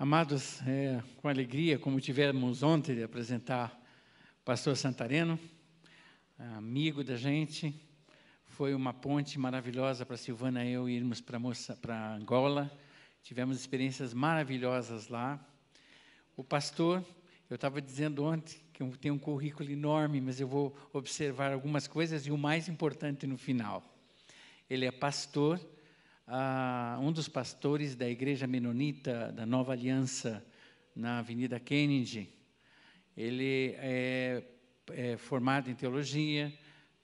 Amados, é com alegria, como tivemos ontem, de apresentar o pastor Santareno, amigo da gente. Foi uma ponte maravilhosa para Silvana e eu irmos para Angola. Tivemos experiências maravilhosas lá. O pastor, eu estava dizendo ontem que eu tenho um currículo enorme, mas eu vou observar algumas coisas e o mais importante no final. Ele é pastor um dos pastores da Igreja Menonita da Nova Aliança na Avenida Kennedy. Ele é, é formado em teologia,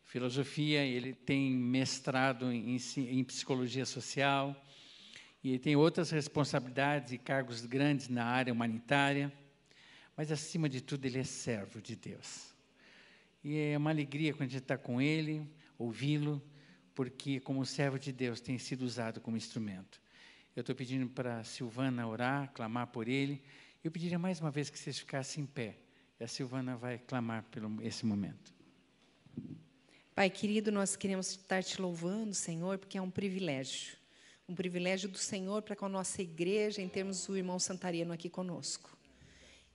filosofia, ele tem mestrado em, em psicologia social e tem outras responsabilidades e cargos grandes na área humanitária, mas acima de tudo ele é servo de Deus. E é uma alegria quando a gente está com ele, ouvi-lo, porque, como servo de Deus, tem sido usado como instrumento. Eu estou pedindo para Silvana orar, clamar por ele. Eu pediria mais uma vez que vocês ficassem em pé. E a Silvana vai clamar por esse momento. Pai querido, nós queremos estar te louvando, Senhor, porque é um privilégio. Um privilégio do Senhor para com a nossa igreja, em termos do irmão Santariano aqui conosco.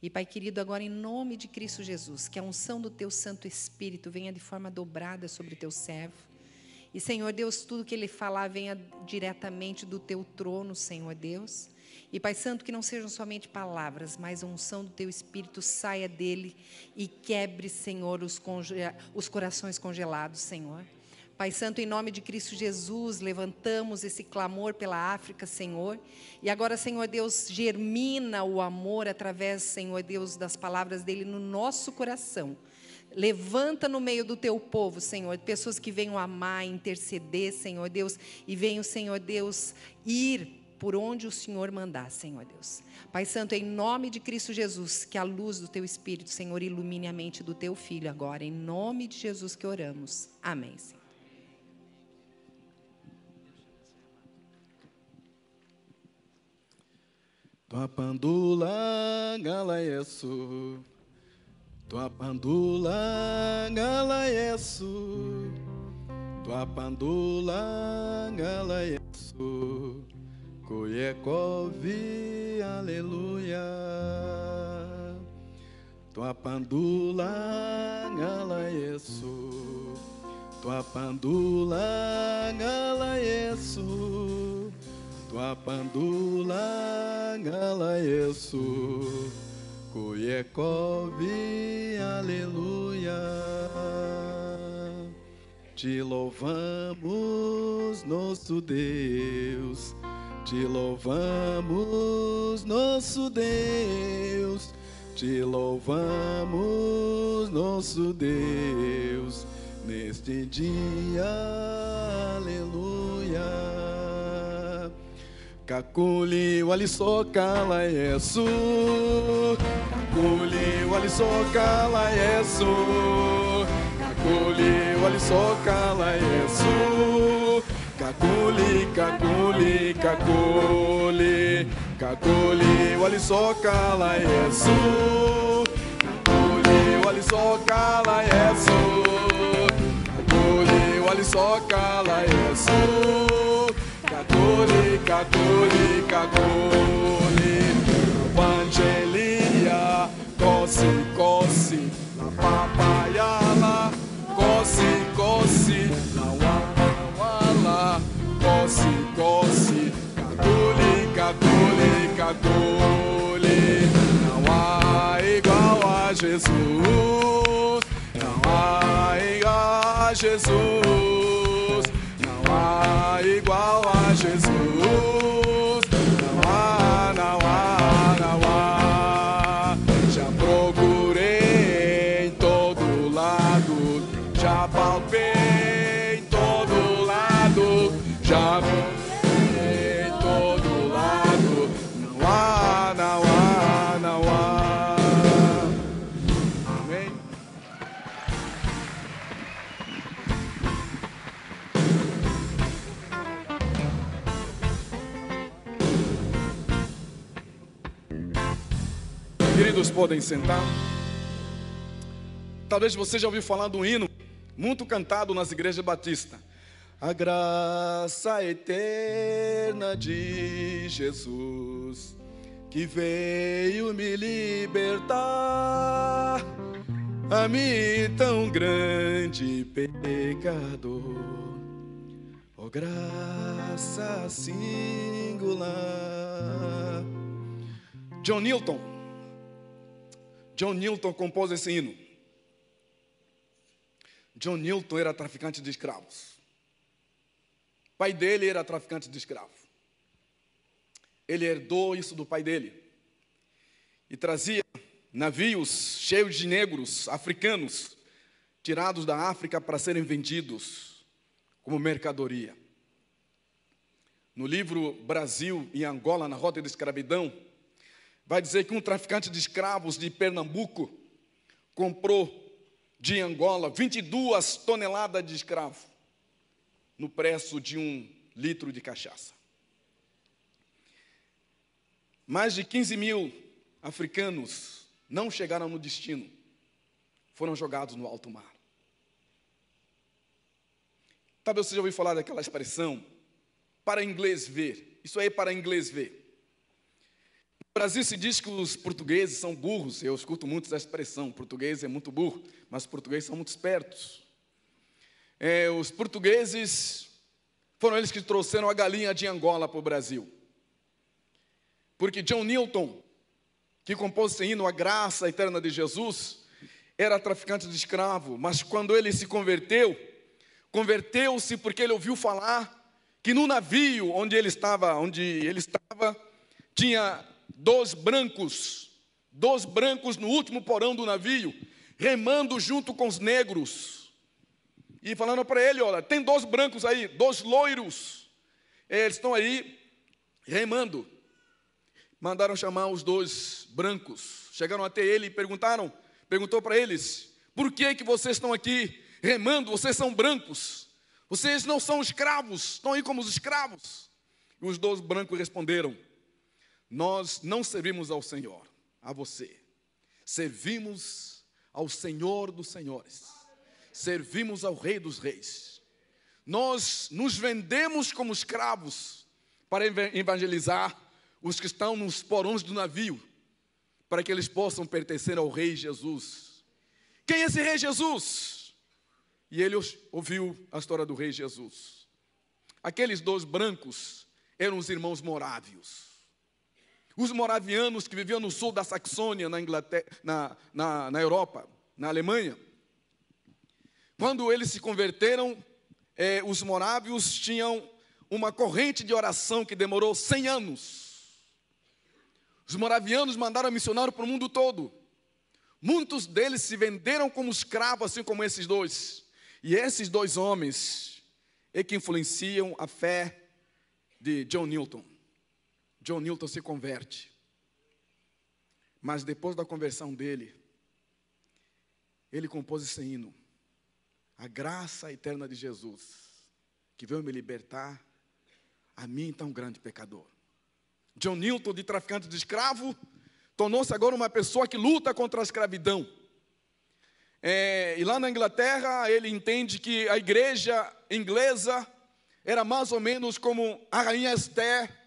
E, Pai querido, agora em nome de Cristo Jesus, que a unção do Teu Santo Espírito venha de forma dobrada sobre o Teu servo e, Senhor Deus, tudo que ele falar venha diretamente do teu trono, Senhor Deus. E, Pai Santo, que não sejam somente palavras, mas a unção do teu Espírito saia dele e quebre, Senhor, os, os corações congelados, Senhor. Pai Santo, em nome de Cristo Jesus, levantamos esse clamor pela África, Senhor. E agora, Senhor Deus, germina o amor através, Senhor Deus, das palavras dele no nosso coração Levanta no meio do teu povo, Senhor, pessoas que venham amar, interceder, Senhor Deus, e venham, Senhor Deus, ir por onde o Senhor mandar, Senhor Deus. Pai Santo, em nome de Cristo Jesus, que a luz do teu Espírito, Senhor, ilumine a mente do teu filho agora, em nome de Jesus que oramos. Amém, Senhor. Tua pandula gala Yesu. Tua pandula gala Yesu. Koyekovi aleluia. Tua pandula gala Yesu. Tua pandula gala Yesu. Tua pandula gala Kuyekov, aleluia. Te louvamos, nosso Deus, te louvamos, nosso Deus, te louvamos, nosso Deus, neste dia, aleluia. Kakuli walisokala Yesu Kakuli walisokala Yesu Kakuli walisokala Yesu Kakuli kakuli kakuli Kakuli walisokala Yesu Kakuli walisokala Yesu Kakuli walisokala Yesu católica, católica, católica. Cosi, cosi, la papayala, cosi, cosi, la wala, cosi, cosi, católica, católica, católica. Não há igual a Jesus, não há igual a Jesus há igual a Jesus. Podem sentar. Talvez você já ouviu falar do hino muito cantado nas igrejas batistas. A graça eterna de Jesus que veio me libertar, a mim tão grande pecador. Oh, graça singular. John Newton. John Newton compôs esse hino. John Newton era traficante de escravos. Pai dele era traficante de escravos. Ele herdou isso do pai dele. E trazia navios cheios de negros africanos tirados da África para serem vendidos como mercadoria. No livro Brasil e Angola na Rota da Escravidão, vai dizer que um traficante de escravos de Pernambuco comprou de Angola 22 toneladas de escravo no preço de um litro de cachaça. Mais de 15 mil africanos não chegaram no destino, foram jogados no alto mar. Talvez você já ouviu falar daquela expressão, para inglês ver. Isso aí é para inglês ver. Brasil se diz que os portugueses são burros. Eu escuto muito essa expressão: português é muito burro, mas os portugueses são muito espertos. É, os portugueses foram eles que trouxeram a galinha de Angola para o Brasil. Porque John Newton, que compôs esse hino, A Graça Eterna de Jesus, era traficante de escravo, mas quando ele se converteu, converteu-se porque ele ouviu falar que no navio onde ele estava, onde ele estava, tinha dois brancos, dois brancos no último porão do navio, remando junto com os negros. E falando para ele, olha, tem dois brancos aí, dois loiros. Eles estão aí remando. Mandaram chamar os dois brancos. Chegaram até ele e perguntaram, perguntou para eles: "Por que que vocês estão aqui remando? Vocês são brancos?" Vocês não são escravos, estão aí como os escravos. E os dois brancos responderam: Nós não servimos ao Senhor, a você. Servimos ao Senhor dos Senhores. Servimos ao Rei dos Reis. Nós nos vendemos como escravos para evangelizar os que estão nos porões do navio, para que eles possam pertencer ao Rei Jesus. Quem é esse Rei Jesus? E ele ouviu a história do rei Jesus. Aqueles dois brancos eram os irmãos morávios. Os moravianos que viviam no sul da Saxônia, na, Inglaterra, na, na, na Europa, na Alemanha. Quando eles se converteram, eh, os morávios tinham uma corrente de oração que demorou 100 anos. Os moravianos mandaram missionário para o mundo todo. Muitos deles se venderam como escravos, assim como esses dois. E esses dois homens é que influenciam a fé de John Newton. John Newton se converte. Mas depois da conversão dele, ele compôs esse hino. A graça eterna de Jesus, que veio me libertar, a mim tão grande pecador. John Newton, de traficante de escravo, tornou-se agora uma pessoa que luta contra a escravidão. É, e lá na Inglaterra, ele entende que a igreja inglesa era mais ou menos como a rainha Esther,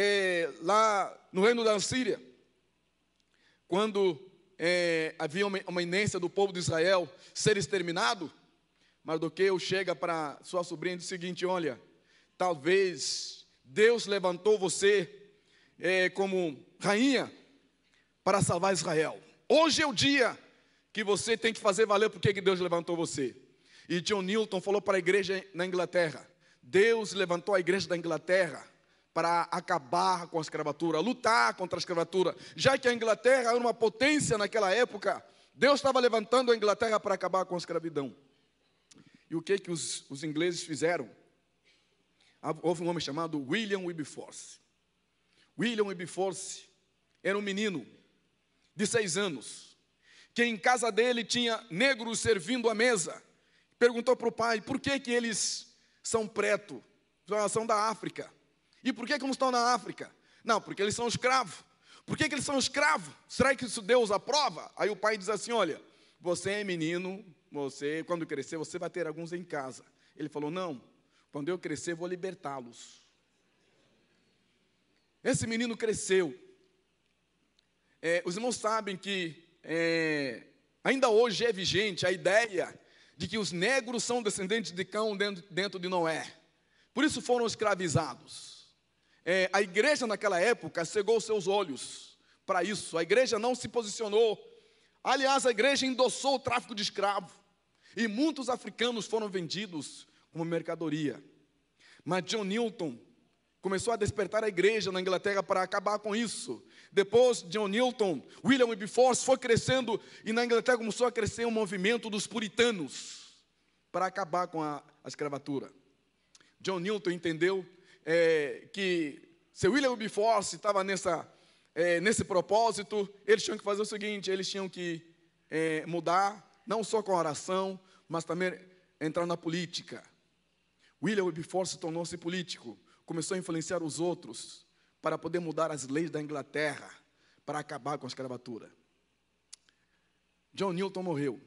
é, lá no reino da Síria, quando é, havia uma, uma inência do povo de Israel ser exterminado. Mardoqueu chega para sua sobrinha e diz o seguinte: Olha, talvez Deus levantou você é, como rainha para salvar Israel. Hoje é o dia que você tem que fazer valer porque que Deus levantou você. E John Newton falou para a igreja na Inglaterra: Deus levantou a igreja da Inglaterra para acabar com a escravatura, lutar contra a escravatura. Já que a Inglaterra era uma potência naquela época, Deus estava levantando a Inglaterra para acabar com a escravidão. E o que que os, os ingleses fizeram? Houve um homem chamado William Wilberforce. William Wilberforce era um menino de seis anos que em casa dele tinha negros servindo a mesa. Perguntou para o pai, por que, que eles são preto? São da África. E por que, que não estão na África? Não, porque eles são escravos. Por que, que eles são escravos? Será que isso Deus aprova? Aí o pai diz assim: olha, você é menino, você, quando crescer, você vai ter alguns em casa. Ele falou: não, quando eu crescer, vou libertá-los. Esse menino cresceu, é, os irmãos sabem que é, ainda hoje é vigente a ideia de que os negros são descendentes de Cão dentro, dentro de Noé. Por isso foram escravizados. É, a igreja naquela época cegou seus olhos para isso. A igreja não se posicionou. Aliás, a igreja endossou o tráfico de escravo. E muitos africanos foram vendidos como mercadoria. Mas John Newton começou a despertar a igreja na Inglaterra para acabar com isso. Depois, John Newton, William Wilberforce foi crescendo e na Inglaterra começou a crescer um movimento dos puritanos para acabar com a, a escravatura. John Newton entendeu é, que se William Wilberforce estava nessa, é, nesse propósito, eles tinham que fazer o seguinte: eles tinham que é, mudar, não só com a oração, mas também entrar na política. William Wilberforce tornou-se político, começou a influenciar os outros para poder mudar as leis da Inglaterra, para acabar com a escravatura. John Newton morreu.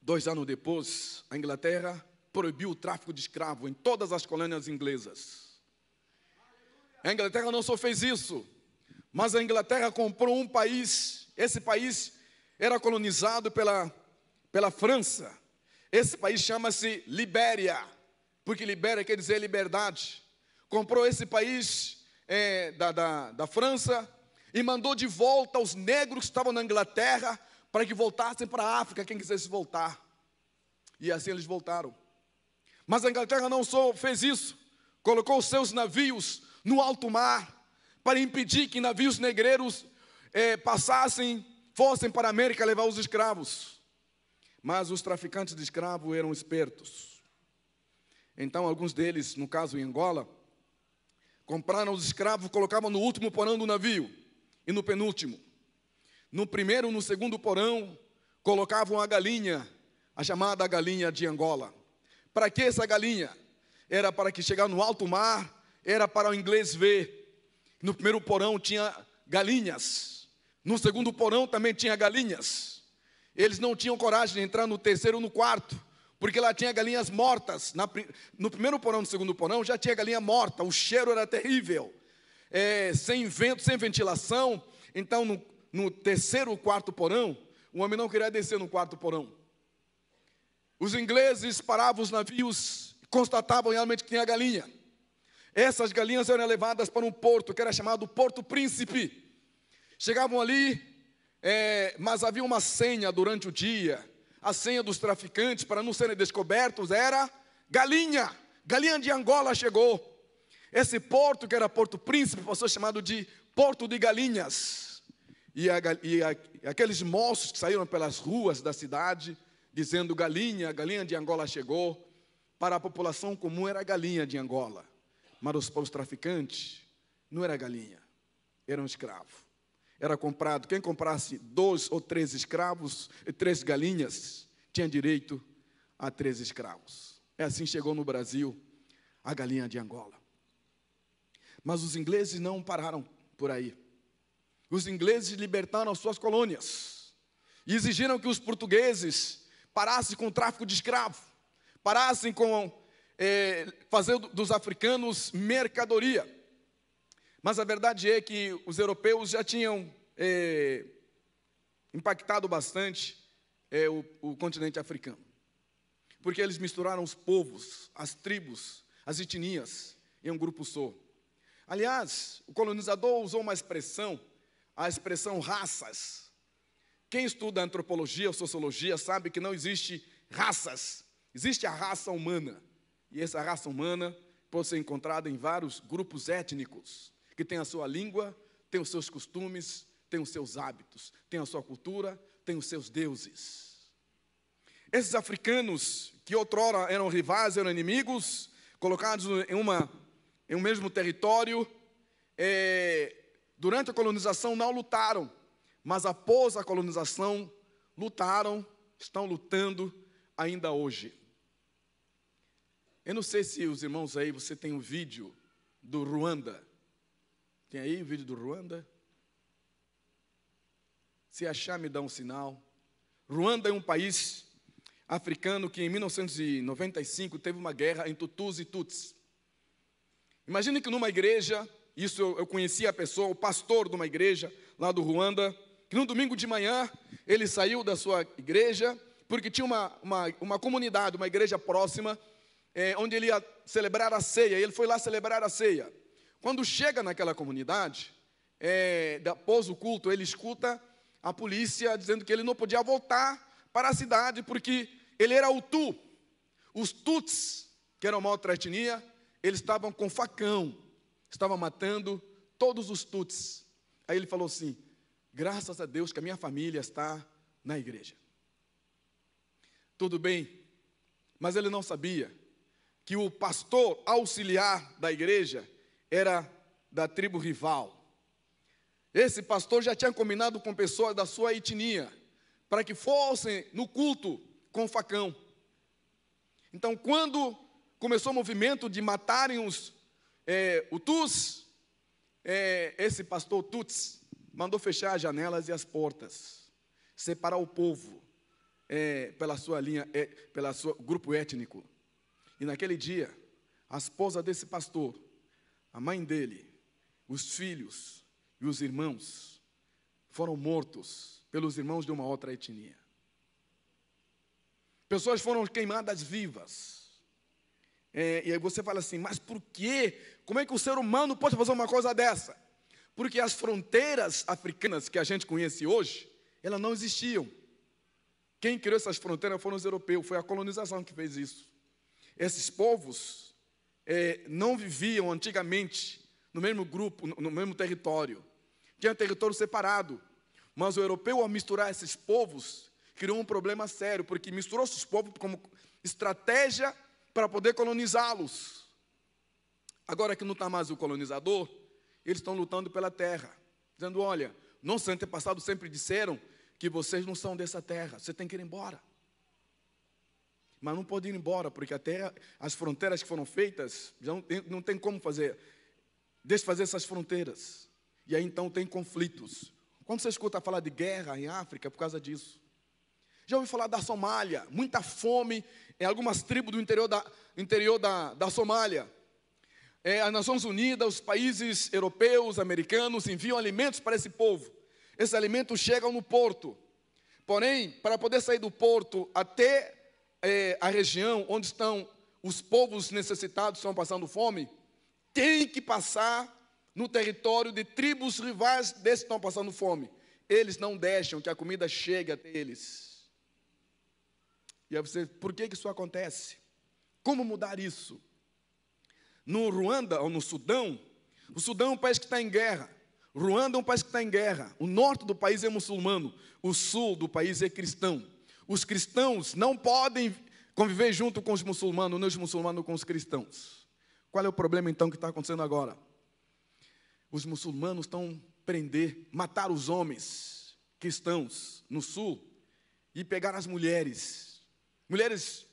Dois anos depois, a Inglaterra proibiu o tráfico de escravo em todas as colônias inglesas. A Inglaterra não só fez isso, mas a Inglaterra comprou um país, esse país era colonizado pela, pela França. Esse país chama-se Libéria, porque Libéria quer dizer liberdade. Comprou esse país é, da, da, da França e mandou de volta os negros que estavam na Inglaterra para que voltassem para a África, quem quisesse voltar. E assim eles voltaram. Mas a Inglaterra não só fez isso, colocou seus navios no alto mar para impedir que navios negreiros é, passassem, fossem para a América levar os escravos. Mas os traficantes de escravos eram espertos. Então, alguns deles, no caso em Angola, Compraram os escravos, colocavam no último porão do navio e no penúltimo. No primeiro, no segundo porão, colocavam a galinha, a chamada galinha de Angola. Para que essa galinha? Era para que chegar no alto mar, era para o inglês ver. No primeiro porão tinha galinhas. No segundo porão também tinha galinhas. Eles não tinham coragem de entrar no terceiro ou no quarto porque lá tinha galinhas mortas. No primeiro porão, no segundo porão, já tinha galinha morta, o cheiro era terrível. É, sem vento, sem ventilação. Então, no, no terceiro ou quarto porão, o homem não queria descer no quarto porão. Os ingleses paravam os navios, constatavam realmente que tinha galinha. Essas galinhas eram levadas para um porto que era chamado Porto Príncipe. Chegavam ali, é, mas havia uma senha durante o dia a senha dos traficantes para não serem descobertos era galinha. Galinha de Angola chegou. Esse porto, que era Porto Príncipe, passou chamado de Porto de Galinhas. E, a, e, a, e aqueles moços que saíram pelas ruas da cidade, dizendo galinha, galinha de Angola chegou. Para a população comum era galinha de Angola. Mas para os traficantes, não era galinha, era um escravo era comprado. Quem comprasse dois ou três escravos e três galinhas tinha direito a três escravos. É assim chegou no Brasil a galinha de Angola. Mas os ingleses não pararam por aí. Os ingleses libertaram as suas colônias e exigiram que os portugueses parassem com o tráfico de escravo, parassem com é, fazer dos africanos mercadoria. Mas a verdade é que os europeus já tinham é, impactado bastante é, o, o continente africano. Porque eles misturaram os povos, as tribos, as etnias em um grupo só. Aliás, o colonizador usou uma expressão, a expressão raças. Quem estuda antropologia ou sociologia sabe que não existe raças, existe a raça humana. E essa raça humana pode ser encontrada em vários grupos étnicos que tem a sua língua, tem os seus costumes, tem os seus hábitos, tem a sua cultura, tem os seus deuses. Esses africanos, que outrora eram rivais, eram inimigos, colocados em, uma, em um mesmo território, é, durante a colonização não lutaram, mas após a colonização lutaram, estão lutando ainda hoje. Eu não sei se os irmãos aí, você tem um vídeo do Ruanda. Tem aí o vídeo do Ruanda? Se achar, me dá um sinal. Ruanda é um país africano que em 1995 teve uma guerra entre Tutus e Tuts. Imagine que numa igreja isso eu, eu conheci a pessoa, o pastor de uma igreja lá do Ruanda, que no domingo de manhã ele saiu da sua igreja, porque tinha uma, uma, uma comunidade, uma igreja próxima, é, onde ele ia celebrar a ceia, e ele foi lá celebrar a ceia. Quando chega naquela comunidade, é, após o culto, ele escuta a polícia dizendo que ele não podia voltar para a cidade, porque ele era o tu. Os tuts, que eram uma outra etnia, eles estavam com facão, estavam matando todos os tuts. Aí ele falou assim: graças a Deus que a minha família está na igreja. Tudo bem, mas ele não sabia que o pastor auxiliar da igreja era da tribo rival. Esse pastor já tinha combinado com pessoas da sua etnia para que fossem no culto com facão. Então, quando começou o movimento de matarem os é, é, esse pastor Tuts mandou fechar as janelas e as portas, separar o povo é, pela sua linha, é, pelo grupo étnico. E naquele dia, a esposa desse pastor, a mãe dele, os filhos e os irmãos foram mortos pelos irmãos de uma outra etnia. Pessoas foram queimadas vivas. É, e aí você fala assim, mas por quê? Como é que o ser humano pode fazer uma coisa dessa? Porque as fronteiras africanas que a gente conhece hoje, elas não existiam. Quem criou essas fronteiras foram os europeus, foi a colonização que fez isso. Esses povos é, não viviam antigamente no mesmo grupo, no mesmo território. Tinha território separado. Mas o europeu, ao misturar esses povos, criou um problema sério, porque misturou esses povos como estratégia para poder colonizá-los. Agora que não está mais o colonizador, eles estão lutando pela terra, dizendo: olha, nossos antepassados sempre disseram que vocês não são dessa terra, você tem que ir embora. Mas não pode ir embora, porque a terra, as fronteiras que foram feitas, já não tem, não tem como fazer, desfazer essas fronteiras. E aí então tem conflitos. Quando você escuta falar de guerra em África, é por causa disso. Já ouviu falar da Somália? Muita fome em algumas tribos do interior da, interior da, da Somália. É, as Nações Unidas, os países europeus, americanos enviam alimentos para esse povo. Esses alimentos chegam no porto. Porém, para poder sair do porto até é, a região onde estão os povos necessitados, estão passando fome, tem que passar no território de tribos rivais desses que estão passando fome. Eles não deixam que a comida chegue até eles. E aí você, por que, que isso acontece? Como mudar isso? No Ruanda ou no Sudão, o Sudão é um país que está em guerra. Ruanda é um país que está em guerra. O norte do país é muçulmano, o sul do país é cristão. Os cristãos não podem conviver junto com os muçulmanos, nem os muçulmanos com os cristãos. Qual é o problema então que está acontecendo agora? Os muçulmanos estão prender, matar os homens cristãos no sul e pegar as mulheres Mulheres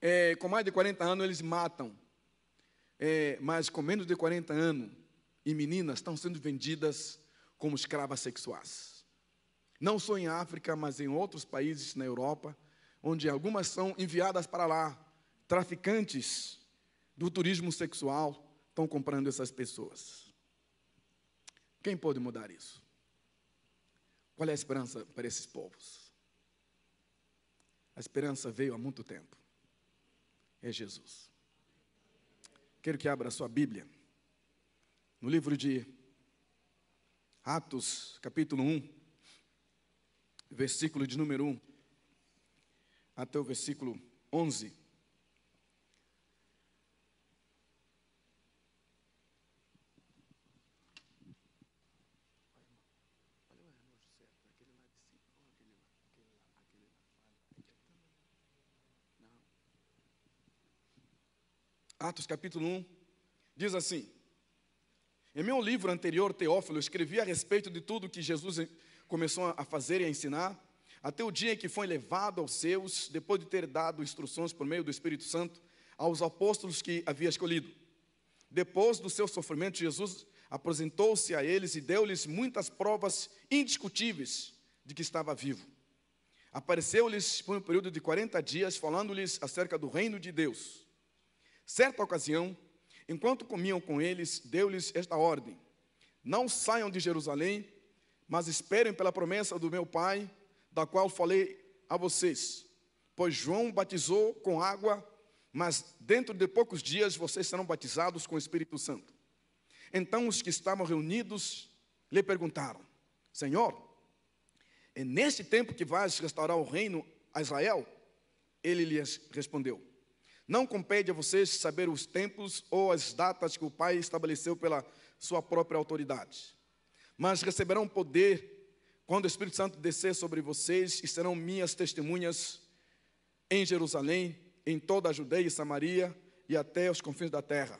é, com mais de 40 anos eles matam, é, mas com menos de 40 anos e meninas estão sendo vendidas como escravas sexuais. Não só em África, mas em outros países na Europa, onde algumas são enviadas para lá. Traficantes do turismo sexual estão comprando essas pessoas. Quem pode mudar isso? Qual é a esperança para esses povos? A esperança veio há muito tempo. É Jesus. Quero que abra a sua Bíblia. No livro de Atos, capítulo 1, versículo de número 1, até o versículo 11. Atos capítulo 1, diz assim: Em meu livro anterior, Teófilo, escrevi a respeito de tudo que Jesus começou a fazer e a ensinar, até o dia em que foi levado aos seus, depois de ter dado instruções por meio do Espírito Santo aos apóstolos que havia escolhido. Depois do seu sofrimento, Jesus apresentou-se a eles e deu-lhes muitas provas indiscutíveis de que estava vivo. Apareceu-lhes por um período de 40 dias, falando-lhes acerca do reino de Deus Certa ocasião, enquanto comiam com eles, deu-lhes esta ordem: Não saiam de Jerusalém, mas esperem pela promessa do meu Pai, da qual falei a vocês. Pois João batizou com água, mas dentro de poucos dias vocês serão batizados com o Espírito Santo. Então os que estavam reunidos lhe perguntaram: Senhor, é neste tempo que vais restaurar o reino a Israel? Ele lhes respondeu: Não compete a vocês saber os tempos ou as datas que o Pai estabeleceu pela sua própria autoridade, mas receberão poder quando o Espírito Santo descer sobre vocês e serão minhas testemunhas em Jerusalém, em toda a Judeia e Samaria e até os confins da terra.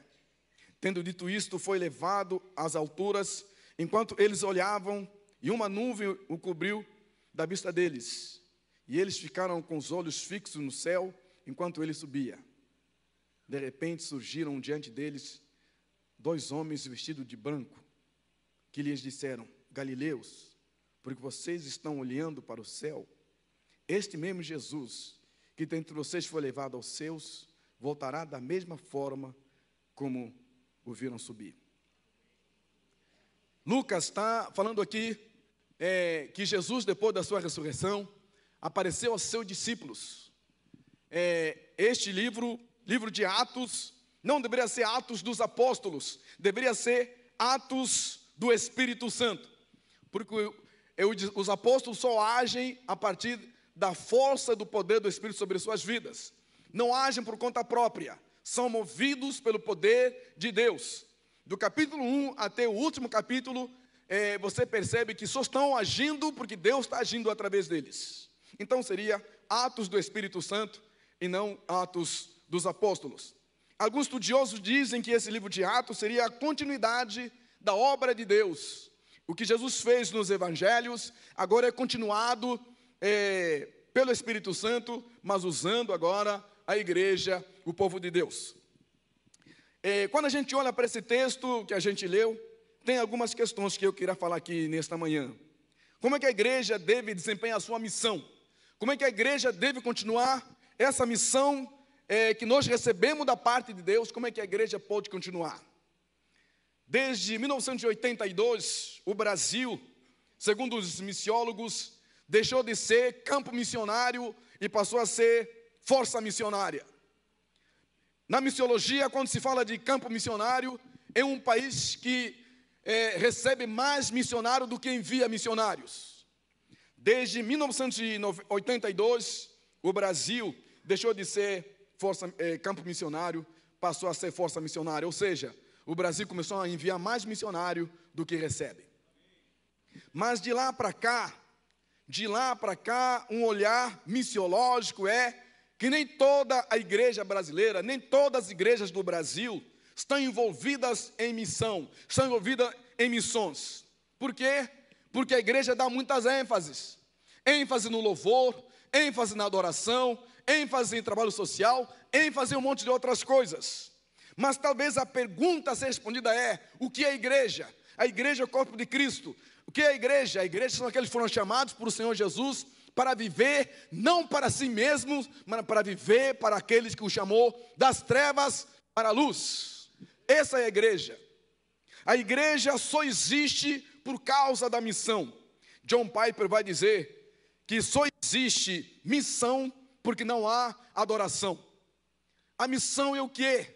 Tendo dito isto, foi levado às alturas, enquanto eles olhavam, e uma nuvem o cobriu da vista deles. E eles ficaram com os olhos fixos no céu, enquanto ele subia. De repente surgiram diante deles dois homens vestidos de branco, que lhes disseram: Galileus, porque vocês estão olhando para o céu. Este mesmo Jesus, que dentre vocês foi levado aos seus, voltará da mesma forma como o viram subir. Lucas está falando aqui é, que Jesus, depois da sua ressurreição, apareceu aos seus discípulos. É, este livro, livro de Atos, não deveria ser Atos dos Apóstolos, deveria ser Atos do Espírito Santo, porque eu, os apóstolos só agem a partir da força do poder do Espírito sobre suas vidas. Não agem por conta própria, são movidos pelo poder de Deus. Do capítulo 1 até o último capítulo, é, você percebe que só estão agindo porque Deus está agindo através deles. Então seria atos do Espírito Santo e não atos dos apóstolos. Alguns estudiosos dizem que esse livro de Atos seria a continuidade da obra de Deus, o que Jesus fez nos evangelhos agora é continuado é, pelo Espírito Santo, mas usando agora a igreja, o povo de Deus. É, quando a gente olha para esse texto que a gente leu, tem algumas questões que eu queria falar aqui nesta manhã. Como é que a igreja deve desempenhar a sua missão? Como é que a igreja deve continuar essa missão é, que nós recebemos da parte de Deus? Como é que a igreja pode continuar? Desde 1982, o Brasil, segundo os missiólogos, deixou de ser campo missionário e passou a ser força missionária. Na missiologia, quando se fala de campo missionário, é um país que é, recebe mais missionário do que envia missionários. Desde 1982, o Brasil deixou de ser força, é, campo missionário, passou a ser força missionária, ou seja, o Brasil começou a enviar mais missionário do que recebe. Mas de lá para cá, de lá para cá, um olhar missiológico é que nem toda a igreja brasileira, nem todas as igrejas do Brasil estão envolvidas em missão, estão envolvidas em missões. Por quê? Porque a igreja dá muitas ênfases. ênfase no louvor, ênfase na adoração, ênfase em trabalho social, ênfase em um monte de outras coisas. Mas talvez a pergunta a ser respondida é: o que é a igreja? A igreja é o corpo de Cristo. O que é a igreja? A igreja são aqueles que foram chamados por o Senhor Jesus para viver não para si mesmos, mas para viver para aqueles que o chamou das trevas para a luz. Essa é a igreja. A igreja só existe por causa da missão. John Piper vai dizer que só existe missão porque não há adoração. A missão é o que?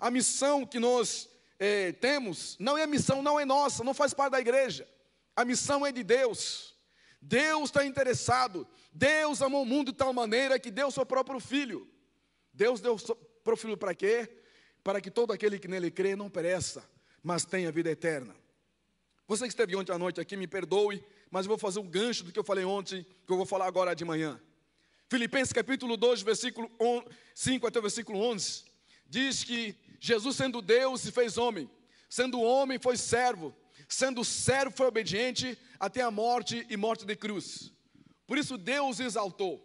A missão que nós é, temos não é missão, não é nossa, não faz parte da igreja. A missão é de Deus. Deus está interessado. Deus amou o mundo de tal maneira que deu seu próprio filho. Deus deu seu próprio filho para quê? Para que todo aquele que nele crê não pereça, mas tenha vida eterna. Você que esteve ontem à noite aqui, me perdoe, mas eu vou fazer um gancho do que eu falei ontem, que eu vou falar agora de manhã. Filipenses capítulo 2, versículo 5 até o versículo 11, diz que Jesus, sendo Deus, se fez homem, sendo homem, foi servo, sendo servo, foi obediente até a morte e morte de cruz. Por isso Deus exaltou,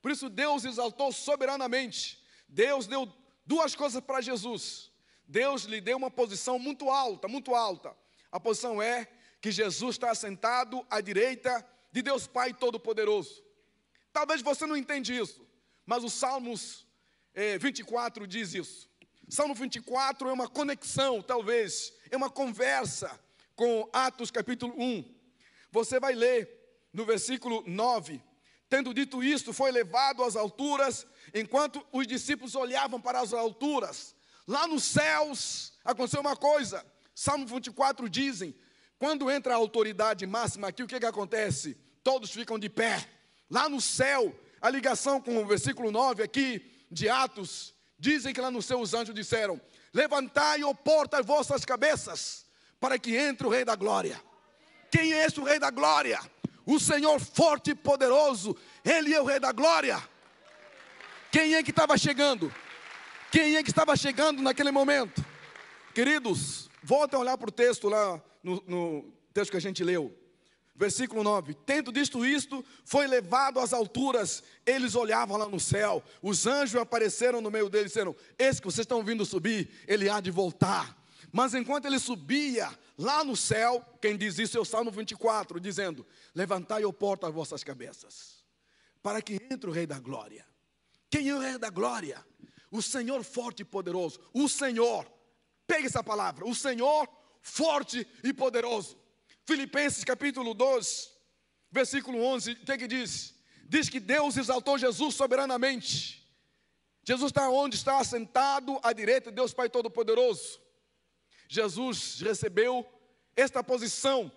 por isso Deus exaltou soberanamente. Deus deu duas coisas para Jesus. Deus lhe deu uma posição muito alta, muito alta. A posição é que Jesus está sentado à direita de Deus Pai Todo-Poderoso. Talvez você não entenda isso, mas o Salmos eh, 24 diz isso. Salmo 24 é uma conexão, talvez, é uma conversa com Atos capítulo 1. Você vai ler no versículo 9. Tendo dito isto, foi levado às alturas, enquanto os discípulos olhavam para as alturas. Lá nos céus aconteceu uma coisa. Salmo 24 dizem: quando entra a autoridade máxima aqui, o que, que acontece? Todos ficam de pé. Lá no céu, a ligação com o versículo 9 aqui de Atos, dizem que lá no céu os anjos disseram: Levantai, ó porta, as vossas cabeças, para que entre o Rei da Glória. Quem é esse o Rei da Glória? O Senhor forte e poderoso, Ele é o Rei da Glória. Quem é que estava chegando? Quem é que estava chegando naquele momento? Queridos, voltem a olhar para o texto lá, no, no texto que a gente leu. Versículo 9: Tendo dito isto, foi levado às alturas, eles olhavam lá no céu, os anjos apareceram no meio deles, disseram: Esse que vocês estão vindo subir, ele há de voltar. Mas enquanto ele subia lá no céu, quem diz isso é o Salmo 24, dizendo: Levantai, o porta, as vossas cabeças, para que entre o Rei da Glória. Quem é o Rei da Glória? O Senhor forte e poderoso. O Senhor, pegue essa palavra, o Senhor forte e poderoso. Filipenses capítulo 2, versículo 11, o que, é que diz? Diz que Deus exaltou Jesus soberanamente. Jesus está onde está assentado à direita de Deus Pai Todo-Poderoso. Jesus recebeu esta posição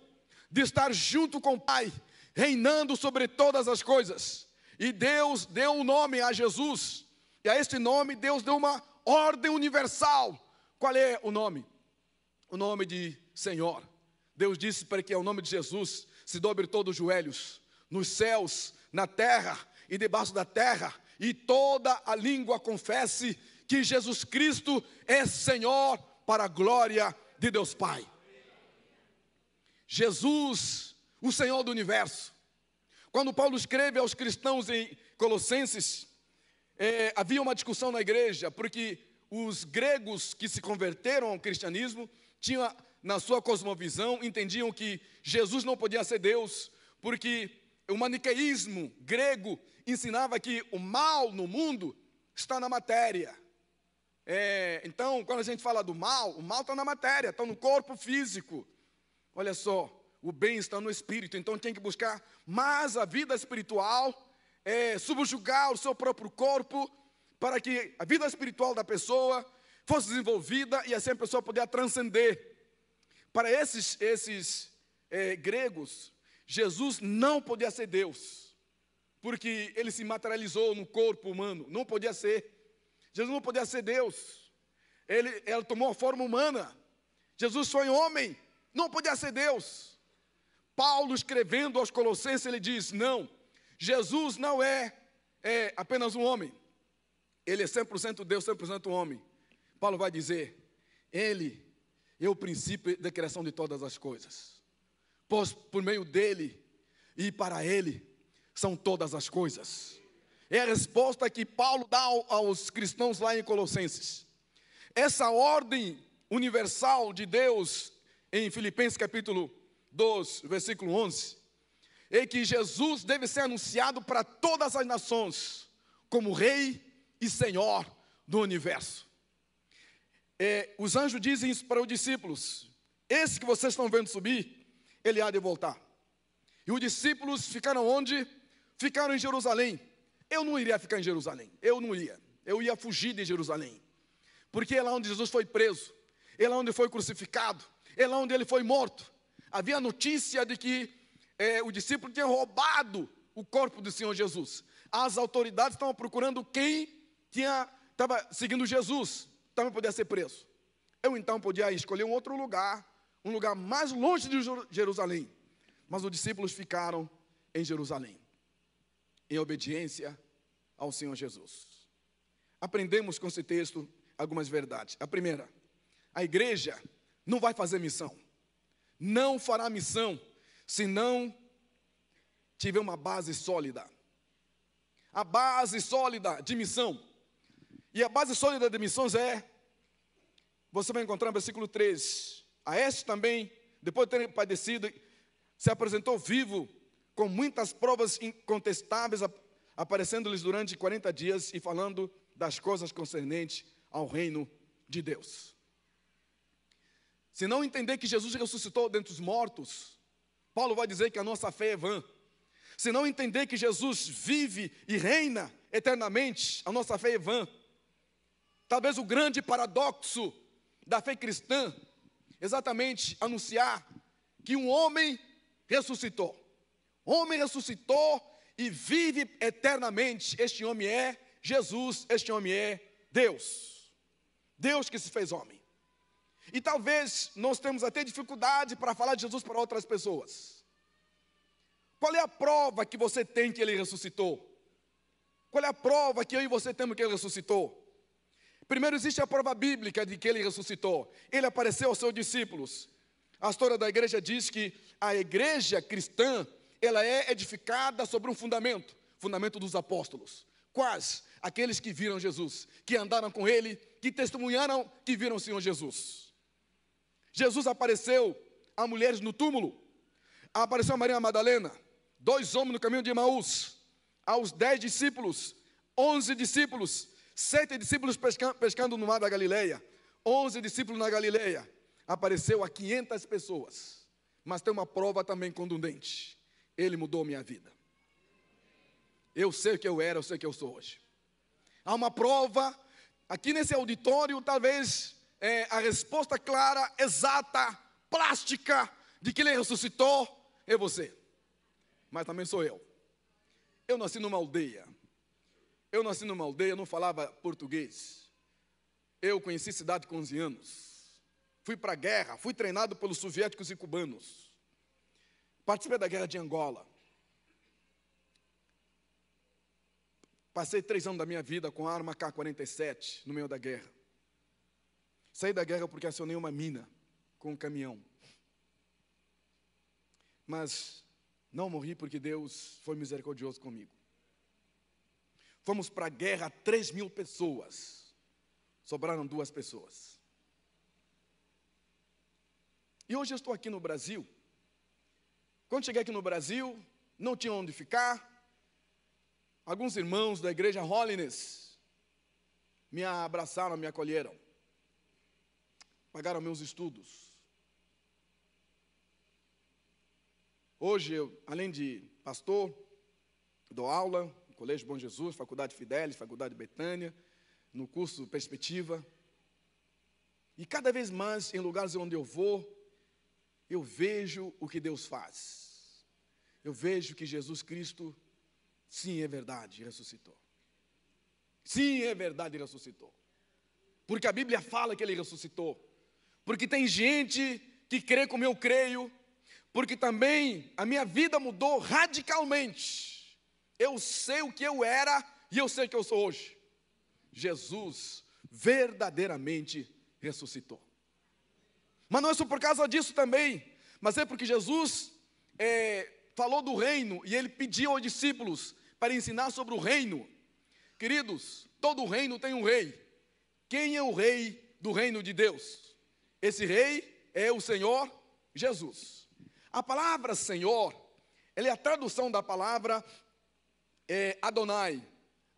de estar junto com o Pai, reinando sobre todas as coisas. E Deus deu um nome a Jesus, e a este nome Deus deu uma ordem universal. Qual é o nome? O nome de Senhor. Deus disse para que ao nome de Jesus se dobre todos os joelhos, nos céus, na terra e debaixo da terra, e toda a língua confesse que Jesus Cristo é Senhor para a glória de Deus Pai. Jesus, o Senhor do universo. Quando Paulo escreve aos cristãos em Colossenses, é, havia uma discussão na igreja, porque os gregos que se converteram ao cristianismo tinham na sua cosmovisão, entendiam que Jesus não podia ser Deus, porque o maniqueísmo grego ensinava que o mal no mundo está na matéria. É, então, quando a gente fala do mal, o mal está na matéria, está no corpo físico. Olha só, o bem está no espírito, então tem que buscar mais a vida espiritual, é, subjugar o seu próprio corpo, para que a vida espiritual da pessoa fosse desenvolvida e assim a pessoa pudesse transcender. Para esses, esses é, gregos, Jesus não podia ser Deus, porque ele se materializou no corpo humano, não podia ser. Jesus não podia ser Deus, ele, ele tomou a forma humana. Jesus foi homem, não podia ser Deus. Paulo, escrevendo aos Colossenses, ele diz: não, Jesus não é, é apenas um homem, ele é 100% Deus, 100% homem. Paulo vai dizer: ele é o princípio da criação de todas as coisas. Pois por meio dele e para ele são todas as coisas. É a resposta que Paulo dá aos cristãos lá em Colossenses. Essa ordem universal de Deus em Filipenses capítulo 2, versículo 11, é que Jesus deve ser anunciado para todas as nações como rei e senhor do universo é, os anjos dizem isso para os discípulos: Esse que vocês estão vendo subir, ele há de voltar. E os discípulos ficaram onde? Ficaram em Jerusalém. Eu não iria ficar em Jerusalém, eu não ia. Eu ia fugir de Jerusalém. Porque é lá onde Jesus foi preso, é lá onde foi crucificado, é lá onde ele foi morto. Havia notícia de que é, o discípulo tinha roubado o corpo do Senhor Jesus. As autoridades estavam procurando quem tinha estava seguindo Jesus também podia ser preso. Eu então podia escolher um outro lugar, um lugar mais longe de Jerusalém. Mas os discípulos ficaram em Jerusalém, em obediência ao Senhor Jesus. Aprendemos com esse texto algumas verdades. A primeira, a igreja não vai fazer missão, não fará missão se não tiver uma base sólida. A base sólida de missão e a base sólida de missões é, você vai encontrar no versículo 3, a este também, depois de ter padecido, se apresentou vivo, com muitas provas incontestáveis, aparecendo-lhes durante 40 dias e falando das coisas concernentes ao reino de Deus. se não entender que Jesus ressuscitou dentre os mortos, Paulo vai dizer que a nossa fé é vã. Se não entender que Jesus vive e reina eternamente, a nossa fé é vã. Talvez o grande paradoxo da fé cristã, exatamente anunciar que um homem ressuscitou. Homem ressuscitou e vive eternamente. Este homem é Jesus, este homem é Deus. Deus que se fez homem. E talvez nós temos até dificuldade para falar de Jesus para outras pessoas. Qual é a prova que você tem que ele ressuscitou? Qual é a prova que eu e você temos que ele ressuscitou? Primeiro, existe a prova bíblica de que ele ressuscitou. Ele apareceu aos seus discípulos. A história da igreja diz que a igreja cristã, ela é edificada sobre um fundamento, fundamento dos apóstolos. Quais? Aqueles que viram Jesus, que andaram com ele, que testemunharam que viram o Senhor Jesus. Jesus apareceu a mulheres no túmulo, apareceu a Maria Madalena, dois homens no caminho de Emaús, aos dez discípulos, onze discípulos, sete discípulos pescando, no mar da Galileia, onze discípulos na Galileia, apareceu a 500 pessoas, mas tem uma prova também contundente, ele mudou minha vida. Eu sei o que eu era, eu sei o que eu sou hoje. Há uma prova, aqui nesse auditório, talvez é, a resposta clara, exata, plástica, de que ele ressuscitou, é você. Mas também sou eu. Eu nasci numa aldeia. Eu nasci numa aldeia, não falava português. Eu conheci cidade com 11 anos. Fui para a guerra, fui treinado pelos soviéticos e cubanos. Participei da guerra de Angola. Passei três anos da minha vida com a arma K-47 no meio da guerra. Saí da guerra porque acionei uma mina com um caminhão. Mas não morri porque Deus foi misericordioso comigo. Fomos para a guerra, 3 mil pessoas. Sobraram duas pessoas. E hoje eu estou aqui no Brasil. Quando cheguei aqui no Brasil, não tinha onde ficar. Alguns irmãos da igreja Holiness me abraçaram, me acolheram. Pagaram meus estudos. Hoje, eu, além de pastor, dou aula Colégio Bom Jesus, Faculdade Fidelis, Faculdade Betânia, no curso Perspectiva. E cada vez mais, em lugares onde eu vou, eu vejo o que Deus faz. Eu vejo que Jesus Cristo Sim, é verdade, ressuscitou. Sim, é verdade, ressuscitou. Porque a Bíblia fala que ele ressuscitou. Porque tem gente que crê como eu creio. Porque também a minha vida mudou radicalmente. Eu sei o que eu era e eu sei o que eu sou hoje. Jesus verdadeiramente ressuscitou. Mas não é só por causa disso também, mas é porque Jesus é, falou do reino e ele pediu aos discípulos para ensinar sobre o reino. Queridos, todo reino tem um rei. Quem é o rei do reino de Deus? Esse rei é o Senhor Jesus. A palavra Senhor, ela é a tradução da palavra é, Adonai.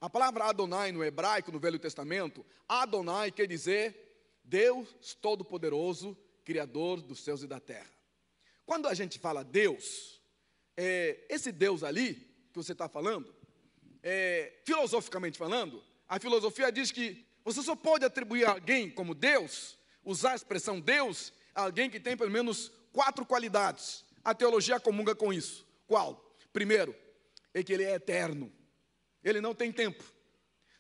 A palavra Adonai no hebraico, no Velho Testamento, Adonai quer dizer Deus Todo-Poderoso, Criador dos céus e da terra. Quando a gente fala Deus, é, esse Deus ali, que você está falando, é, filosoficamente falando, a filosofia diz que você só pode atribuir a alguém como Deus, usar a expressão Deus, a alguém que tem pelo menos quatro qualidades. A teologia comunga com isso. Qual? Primeiro, é que ele é eterno. Ele não tem tempo.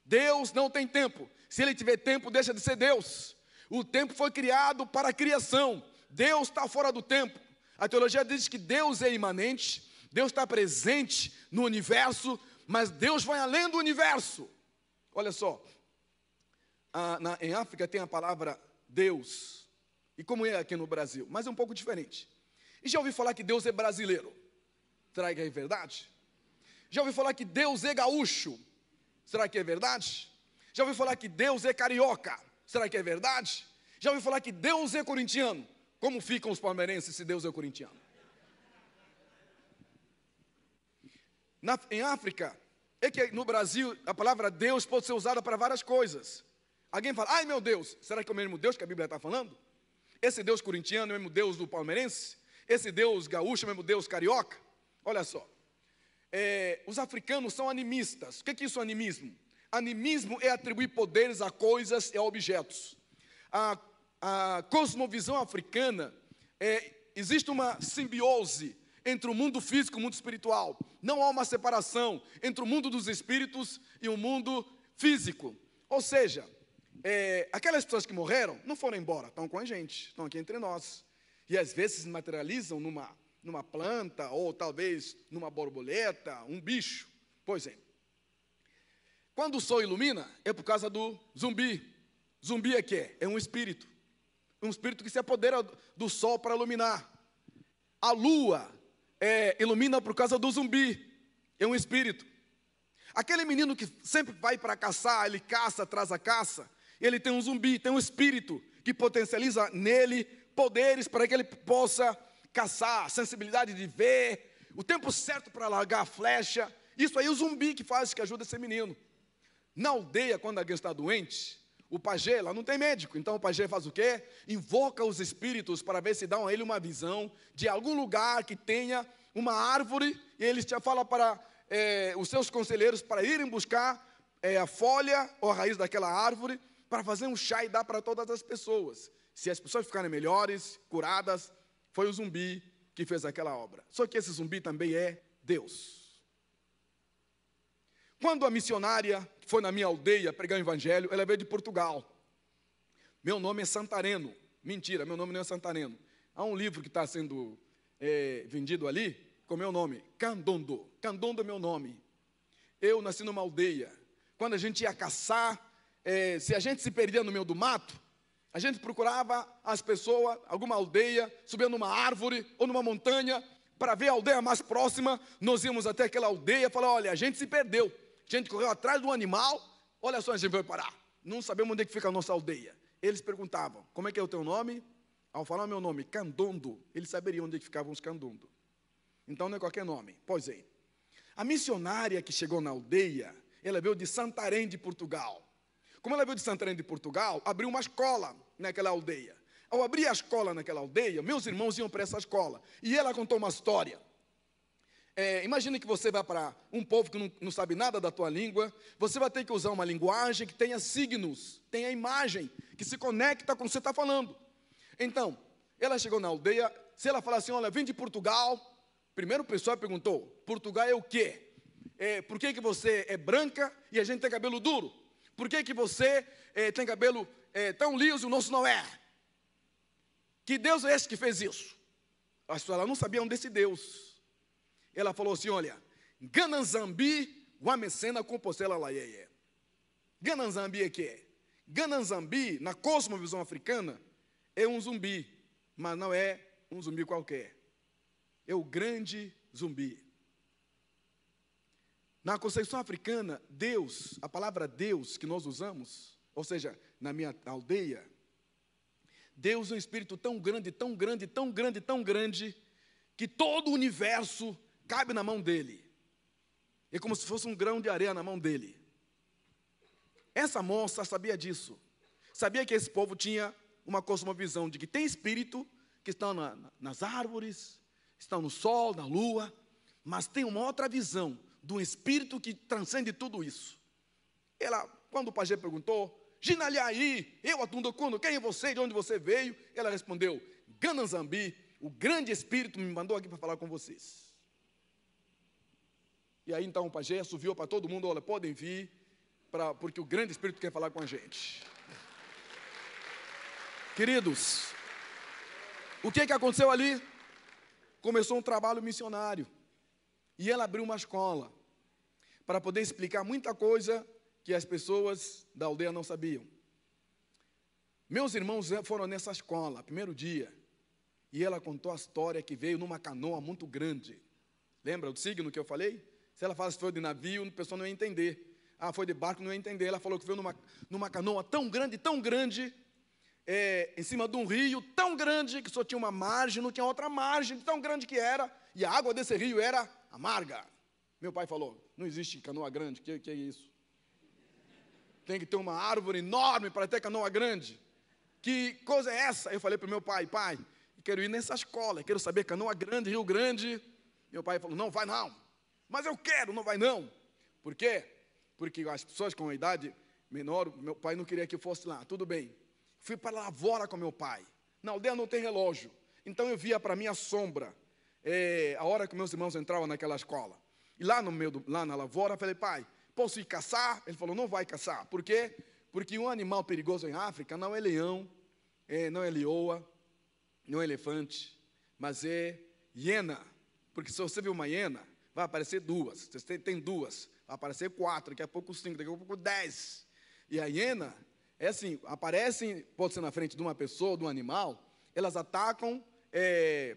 Deus não tem tempo. Se ele tiver tempo, deixa de ser Deus. O tempo foi criado para a criação. Deus está fora do tempo. A teologia diz que Deus é imanente, Deus está presente no universo, mas Deus vai além do universo. Olha só, na, em África tem a palavra Deus, e como é aqui no Brasil, mas é um pouco diferente. E já ouviu falar que Deus é brasileiro? Será que é verdade? Já ouviu falar que Deus é gaúcho? Será que é verdade? Já ouviu falar que Deus é carioca? Será que é verdade? Já ouviu falar que Deus é corintiano? Como ficam os palmeirenses se Deus é corintiano? Na, em África, é que no Brasil a palavra Deus pode ser usada para várias coisas. Alguém fala, ai meu Deus, será que é o mesmo Deus que a Bíblia está falando? Esse Deus corintiano é o mesmo Deus do palmeirense? Esse Deus gaúcho é o mesmo Deus carioca? Olha só. É, os africanos são animistas. O que é, que isso é animismo? Animismo é atribuir poderes a coisas e a objetos. A, a cosmovisão africana é, existe uma simbiose entre o mundo físico e o mundo espiritual. Não há uma separação entre o mundo dos espíritos e o mundo físico. Ou seja, é, aquelas pessoas que morreram não foram embora, estão com a gente, estão aqui entre nós. E às vezes se materializam numa, numa planta, ou talvez numa borboleta, um bicho. Pois é. Quando o sol ilumina, é por causa do zumbi. Zumbi é que é um espírito. Um espírito que se apodera do sol para iluminar. A lua é, ilumina por causa do zumbi. É um espírito. Aquele menino que sempre vai para caçar, ele caça, traz a caça. Ele tem um zumbi, tem um espírito que potencializa nele poderes para que ele possa caçar, sensibilidade de ver, o tempo certo para largar a flecha. Isso aí é o zumbi que faz, que ajuda esse menino. Na aldeia, quando alguém está doente, o pajé lá não tem médico, então o pajé faz o quê? Invoca os espíritos para ver se dão a ele uma visão de algum lugar que tenha uma árvore, e eles já falam para é, os seus conselheiros para irem buscar é, a folha ou a raiz daquela árvore para fazer um chá e dar para todas as pessoas. Se as pessoas ficarem melhores, curadas, foi o zumbi que fez aquela obra. Só que esse zumbi também é Deus. Quando a missionária foi na minha aldeia pregar o evangelho, ela veio de Portugal. Meu nome é Santareno. Mentira, meu nome não é Santareno. Há um livro que está sendo é, vendido ali com meu nome, Candondo. Candondo é meu nome. Eu nasci numa aldeia. Quando a gente ia caçar, é, se a gente se perdia no meio do mato, a gente procurava as pessoas, alguma aldeia, subia numa árvore ou numa montanha, para ver a aldeia mais próxima. Nós íamos até aquela aldeia e falar: olha, a gente se perdeu. A gente correu atrás do animal, olha só a gente veio parar. Não sabemos onde é que fica a nossa aldeia. Eles perguntavam, como é que é o teu nome? Ao falar meu nome, Candondo, eles saberiam onde é que ficavam os Candondo. Então não é qualquer nome. Pois é. A missionária que chegou na aldeia, ela veio de Santarém de Portugal. Como ela veio de Santarém de Portugal, abriu uma escola naquela aldeia. Ao abrir a escola naquela aldeia, meus irmãos iam para essa escola. E ela contou uma história. É, imagine que você vai para um povo que não, não, sabe nada da tua língua, você vai ter que usar uma linguagem que tenha signos, tenha imagem, que se conecta com o que você está falando. Então, ela chegou na aldeia, se ela falar assim, olha, vim de Portugal, primeiro o pessoal perguntou, Portugal é o quê? É, por que, que você é branca e a gente tem cabelo duro? Por que, que você é, tem cabelo é, tão liso e o nosso não é? Que Deus é esse que fez isso? As pessoas não sabiam desse Deus. Ela falou assim: olha, Gananzambi, Wamecena, Compostela, Laieye. Gananzambi é que é? Gananzambi, na cosmovisão africana, é um zumbi, mas não é um zumbi qualquer. É o grande zumbi. Na concepção africana, Deus, a palavra Deus que nós usamos, ou seja, na minha aldeia, Deus é um espírito tão grande, tão grande, tão grande, tão grande, que todo o universo cabe na mão dele. É como se fosse um grão de areia na mão dele. Essa moça sabia disso. Sabia que esse povo tinha uma cosmovisão de que tem espírito que estão na, nas árvores, estão no sol, na lua, mas tem uma outra visão de um espírito que transcende tudo isso. Ela, quando o pajé perguntou, Ginalhaí, eu Atundocuno, quem é você, de onde você veio? Ela respondeu, Gananzambi, o grande espírito me mandou aqui para falar com vocês. E aí então o pajé assoviou para todo mundo: olha, podem vir, pra, porque o grande Espírito quer falar com a gente. Queridos, o que, que aconteceu ali? Começou um trabalho missionário. E ela abriu uma escola para poder explicar muita coisa que as pessoas da aldeia não sabiam. Meus irmãos foram nessa escola, primeiro dia, e ela contou a história que veio numa canoa muito grande. Lembra do signo que eu falei? Se ela falasse que foi de navio, a pessoa não ia entender. Ah, foi de barco, não ia entender. Ela falou que veio numa, numa canoa tão grande, tão grande, é, em cima de um rio tão grande, que só tinha uma margem, não tinha outra margem, tão grande que era, e a água desse rio era amarga. Meu pai falou: não existe canoa grande, que, que é isso? Tem que ter uma árvore enorme para ter canoa grande. que coisa é essa? Eu falei para o meu pai, pai, quero ir nessa escola, quero saber Canoa Grande, Rio Grande. Meu pai falou, não, vai não. Mas eu quero, não vai não. Por quê? Porque as pessoas com a idade menor, meu pai não queria que eu fosse lá. Tudo bem. Fui para a lavoura com meu pai. Na aldeia não tem relógio. Então eu via para minha sombra é, a hora que meus irmãos entravam naquela escola. E lá no meio, do, lá na lavoura, falei, pai, posso ir caçar? Ele falou, não vai caçar. Por quê? Porque um animal perigoso em África não é leão, é, não é leoa, não é elefante, mas é hiena. Porque se você viu uma hiena, vai aparecer duas. Você tem, tem duas, vai aparecer quatro, daqui a pouco cinco, daqui a pouco dez. E a hiena, é assim, aparecem, pode ser na frente de uma pessoa, de um animal, elas atacam, é,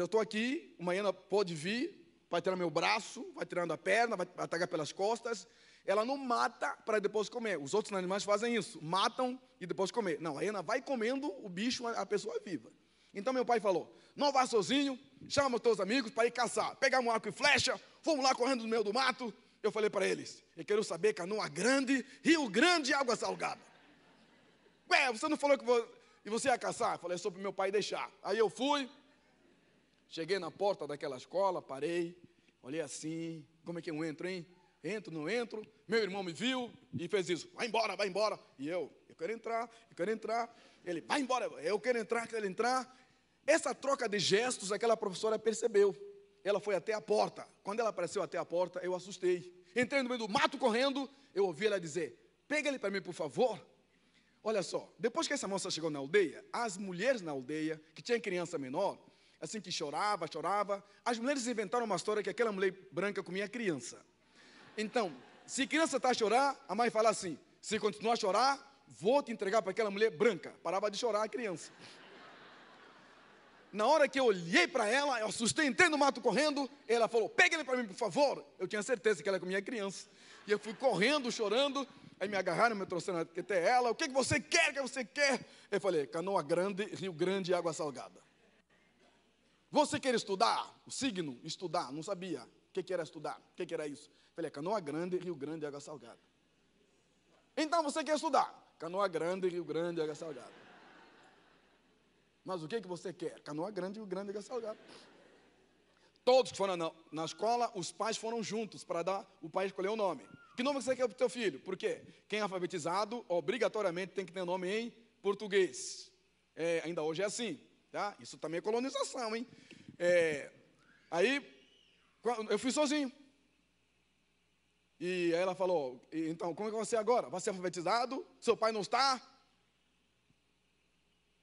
eu estou aqui, uma hiena pode vir, vai tirar meu braço, vai tirando a perna, vai atacar pelas costas, ela não mata para depois comer. Os outros animais fazem isso, matam e depois comer. Não, a hiena vai comendo o bicho, a pessoa viva. Então meu pai falou: não vá sozinho, chama os teus amigos para ir caçar. Pegar um arco e flecha, vamos lá correndo no meio do mato. Eu falei para eles: eu quero saber canoa grande, rio grande água salgada. Ué, você não falou que você ia caçar? Eu falei: só para meu pai deixar. Aí eu fui, cheguei na porta daquela escola, parei, olhei assim: como é que eu entro, hein? Entro, não entro. Meu irmão me viu e fez isso: vai embora, vai embora. E eu: eu quero entrar, eu quero entrar. Ele: vai embora, eu quero entrar, quero entrar. Essa troca de gestos, aquela professora percebeu. Ela foi até a porta. Quando ela apareceu até a porta, eu assustei. Entrei no meio do mato correndo, eu ouvi ela dizer: Pega ele para mim, por favor. Olha só, depois que essa moça chegou na aldeia, as mulheres na aldeia, que tinha criança menor, assim que chorava, chorava, as mulheres inventaram uma história que aquela mulher branca comia criança. Então, se criança está a chorar, a mãe fala assim: se continuar a chorar, vou te entregar para aquela mulher branca. Parava de chorar a criança. Na hora que eu olhei para ela, eu assustei, entrei no mato correndo. Ela falou: Pega ele para mim, por favor. Eu tinha certeza que ela comia criança. E eu fui correndo, chorando. Aí me agarraram, me trouxeram até ela. O que, que você quer? O que você quer? Eu falei: Canoa Grande, Rio Grande e Água Salgada. Você quer estudar? O signo, estudar. Não sabia o que, que era estudar. O que, que era isso? Falei: Canoa Grande, Rio Grande e Água Salgada. Então você quer estudar? Canoa Grande, Rio Grande e Água Salgada. Mas o que, que você quer? Canoa grande e o grande é salgado. Todos que foram na, na, escola, os pais foram juntos para dar o pai escolher o nome. Que nome você quer para o teu filho? Por quê? Quem é alfabetizado, obrigatoriamente tem que ter nome em português. É, ainda hoje é assim, tá? Isso também é colonização, hein? É, aí, eu fui sozinho. E aí ela falou, então, como é que você agora? Vai ser alfabetizado? Seu pai não está?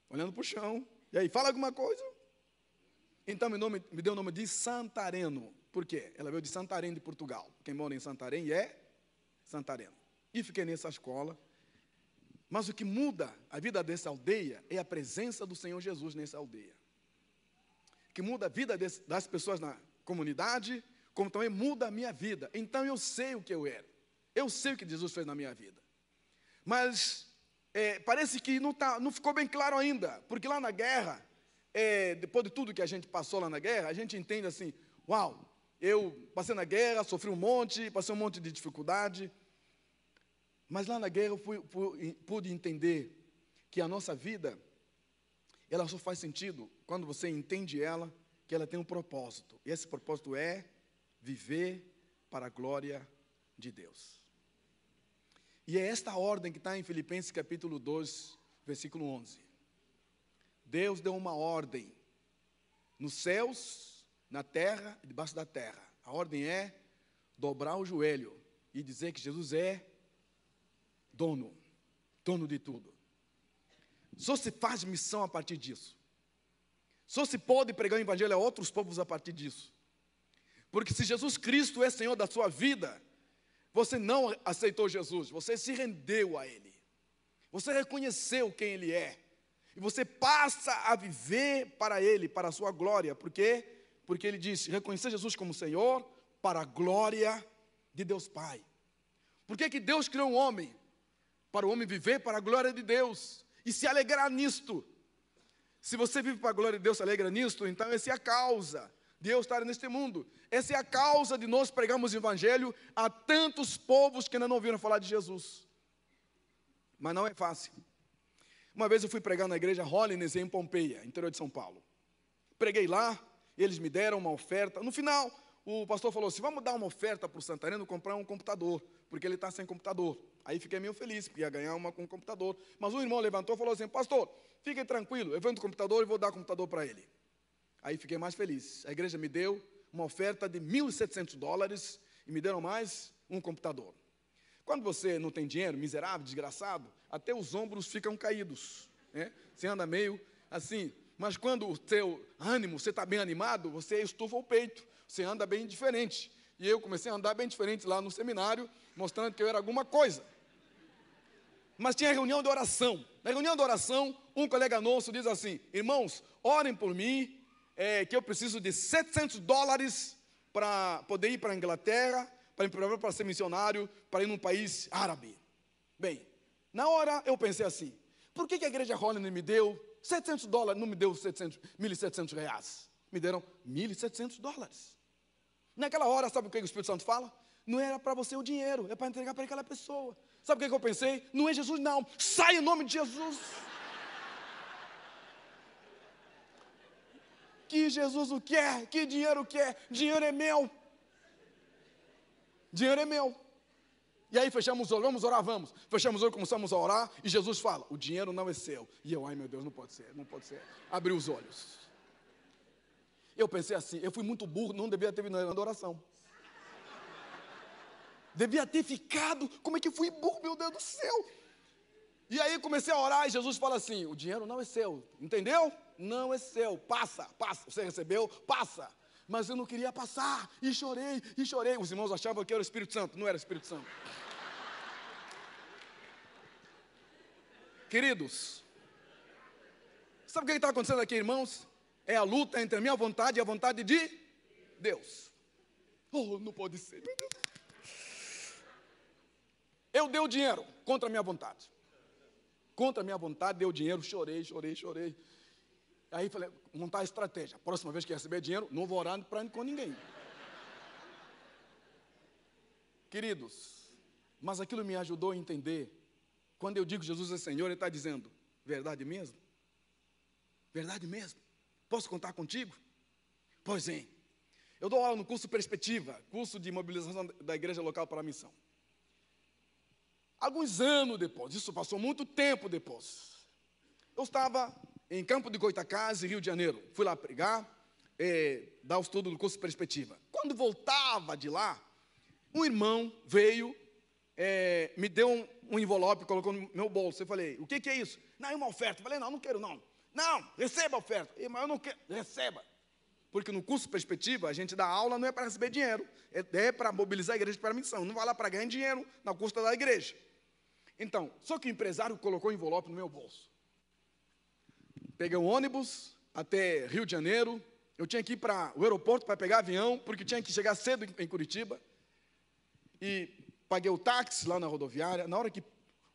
Olhando para o chão. E aí, fala alguma coisa? Então me, nome, me deu o nome de Santareno. Por quê? Ela veio de Santarém, de Portugal. Quem mora em Santarém é Santareno. E fiquei nessa escola. Mas o que muda a vida dessa aldeia é a presença do Senhor Jesus nessa aldeia. Que muda a vida das pessoas na comunidade, como também muda a minha vida. Então eu sei o que eu era. Eu sei o que Jesus fez na minha vida. Mas é, parece que não, tá, não ficou bem claro ainda, porque lá na guerra, é, depois de tudo que a gente passou lá na guerra, a gente entende assim: uau, eu passei na guerra, sofri um monte, passei um monte de dificuldade, mas lá na guerra eu fui, pude entender que a nossa vida, ela só faz sentido quando você entende ela, que ela tem um propósito, e esse propósito é viver para a glória de Deus. E é esta ordem que está em Filipenses capítulo 2, versículo 11. Deus deu uma ordem nos céus, na terra e debaixo da terra. A ordem é dobrar o joelho e dizer que Jesus é dono, dono de tudo. Só se faz missão a partir disso. Só se pode pregar o evangelho a outros povos a partir disso. Porque se Jesus Cristo é Senhor da sua vida, você não aceitou Jesus, você se rendeu a Ele. Você reconheceu quem Ele é. E você passa a viver para Ele, para a sua glória. Por quê? Porque Ele disse: reconhecer Jesus como Senhor para a glória de Deus Pai. Por que, que Deus criou um homem? Para o homem viver para a glória de Deus e se alegrar nisto. Se você vive para a glória de Deus, se alegra nisto, então essa é a causa Deus estar neste mundo. Essa é a causa de nós pregarmos o Evangelho a tantos povos que ainda não ouviram falar de Jesus. Mas não é fácil. Uma vez eu fui pregar na igreja Holiness em Pompeia, interior de São Paulo. Preguei lá, eles me deram uma oferta. No final, o pastor falou assim: vamos dar uma oferta para o Santareno comprar um computador, porque ele está sem computador. Aí fiquei meio feliz, porque ia ganhar uma com um computador. Mas o irmão levantou e falou assim: Pastor, fique tranquilo, eu vendo o computador e vou dar o computador para ele. Aí fiquei mais feliz. A igreja me deu uma oferta de 1.700 dólares e me deram mais um computador. Quando você não tem dinheiro, miserável, desgraçado, até os ombros ficam caídos. Né? Você anda meio assim. Mas quando o seu ânimo, você está bem animado, você estufa o peito, você anda bem diferente. E eu comecei a andar bem diferente lá no seminário, mostrando que eu era alguma coisa. Mas tinha reunião de oração. Na reunião de oração, um colega nosso diz assim: Irmãos, orem por mim, é, que eu preciso de 700 dólares para poder ir para a Inglaterra, para para ser missionário, para ir num país árabe. Bem, na hora eu pensei assim: por que, que a igreja Holland me deu 700 dólares, não me deu 700, 1.700 reais? Me deram 1.700 dólares. Naquela hora, sabe o que o Espírito Santo fala? Não era para você o dinheiro, é para entregar para aquela pessoa. Sabe o que eu pensei? Não é Jesus, não. Sai em nome de Jesus. Que Jesus o quer, que dinheiro quer, dinheiro é meu. Dinheiro é meu. E aí fechamos os olhos, vamos orar, vamos. Fechamos os olhos, começamos a orar, e Jesus fala: o dinheiro não é seu. E eu, ai meu Deus, não pode ser, não pode ser. Abri os olhos. Eu pensei assim, eu fui muito burro, não devia ter vindo na oração. Devia ter ficado. Como é que fui burro, meu Deus do céu? E aí comecei a orar e Jesus fala assim: o dinheiro não é seu, entendeu? Não é seu, passa, passa. Você recebeu, passa. Mas eu não queria passar, e chorei, e chorei. Os irmãos achavam que era o Espírito Santo, não era o Espírito Santo. Queridos, sabe o que está acontecendo aqui, irmãos? É a luta entre a minha vontade e a vontade de Deus. Oh, não pode ser. Eu dei o dinheiro contra a minha vontade. Contra a minha vontade, dei o dinheiro, chorei, chorei, chorei. Aí falei, montar a estratégia. Próxima vez que receber dinheiro, não vou orar para com ninguém. Queridos, mas aquilo me ajudou a entender. Quando eu digo Jesus é Senhor, Ele está dizendo, verdade mesmo? Verdade mesmo? Posso contar contigo? Pois é. Eu dou aula no curso Perspectiva, curso de mobilização da igreja local para a missão. Alguns anos depois, isso passou muito tempo depois, eu estava em Campo de Goitacazes, Rio de Janeiro. Fui lá pregar, é, dar o estudo do curso Perspectiva. Quando voltava de lá, um irmão veio, é, me deu um, um, envelope, colocou no meu bolso. Eu falei, o que, que é isso? Não, é uma oferta. Eu falei, não, não quero não. Não, receba a oferta. Mas eu não quero, receba. Porque no curso Perspectiva, a gente dá aula não é para receber dinheiro, é, é para mobilizar a igreja para a missão. Não vai lá para ganhar dinheiro na custa da igreja. Então, só que o empresário colocou o envelope no meu bolso. Peguei um ônibus até Rio de Janeiro. Eu tinha que ir para o aeroporto para pegar avião, porque tinha que chegar cedo em Curitiba. E paguei o táxi lá na rodoviária. Na hora que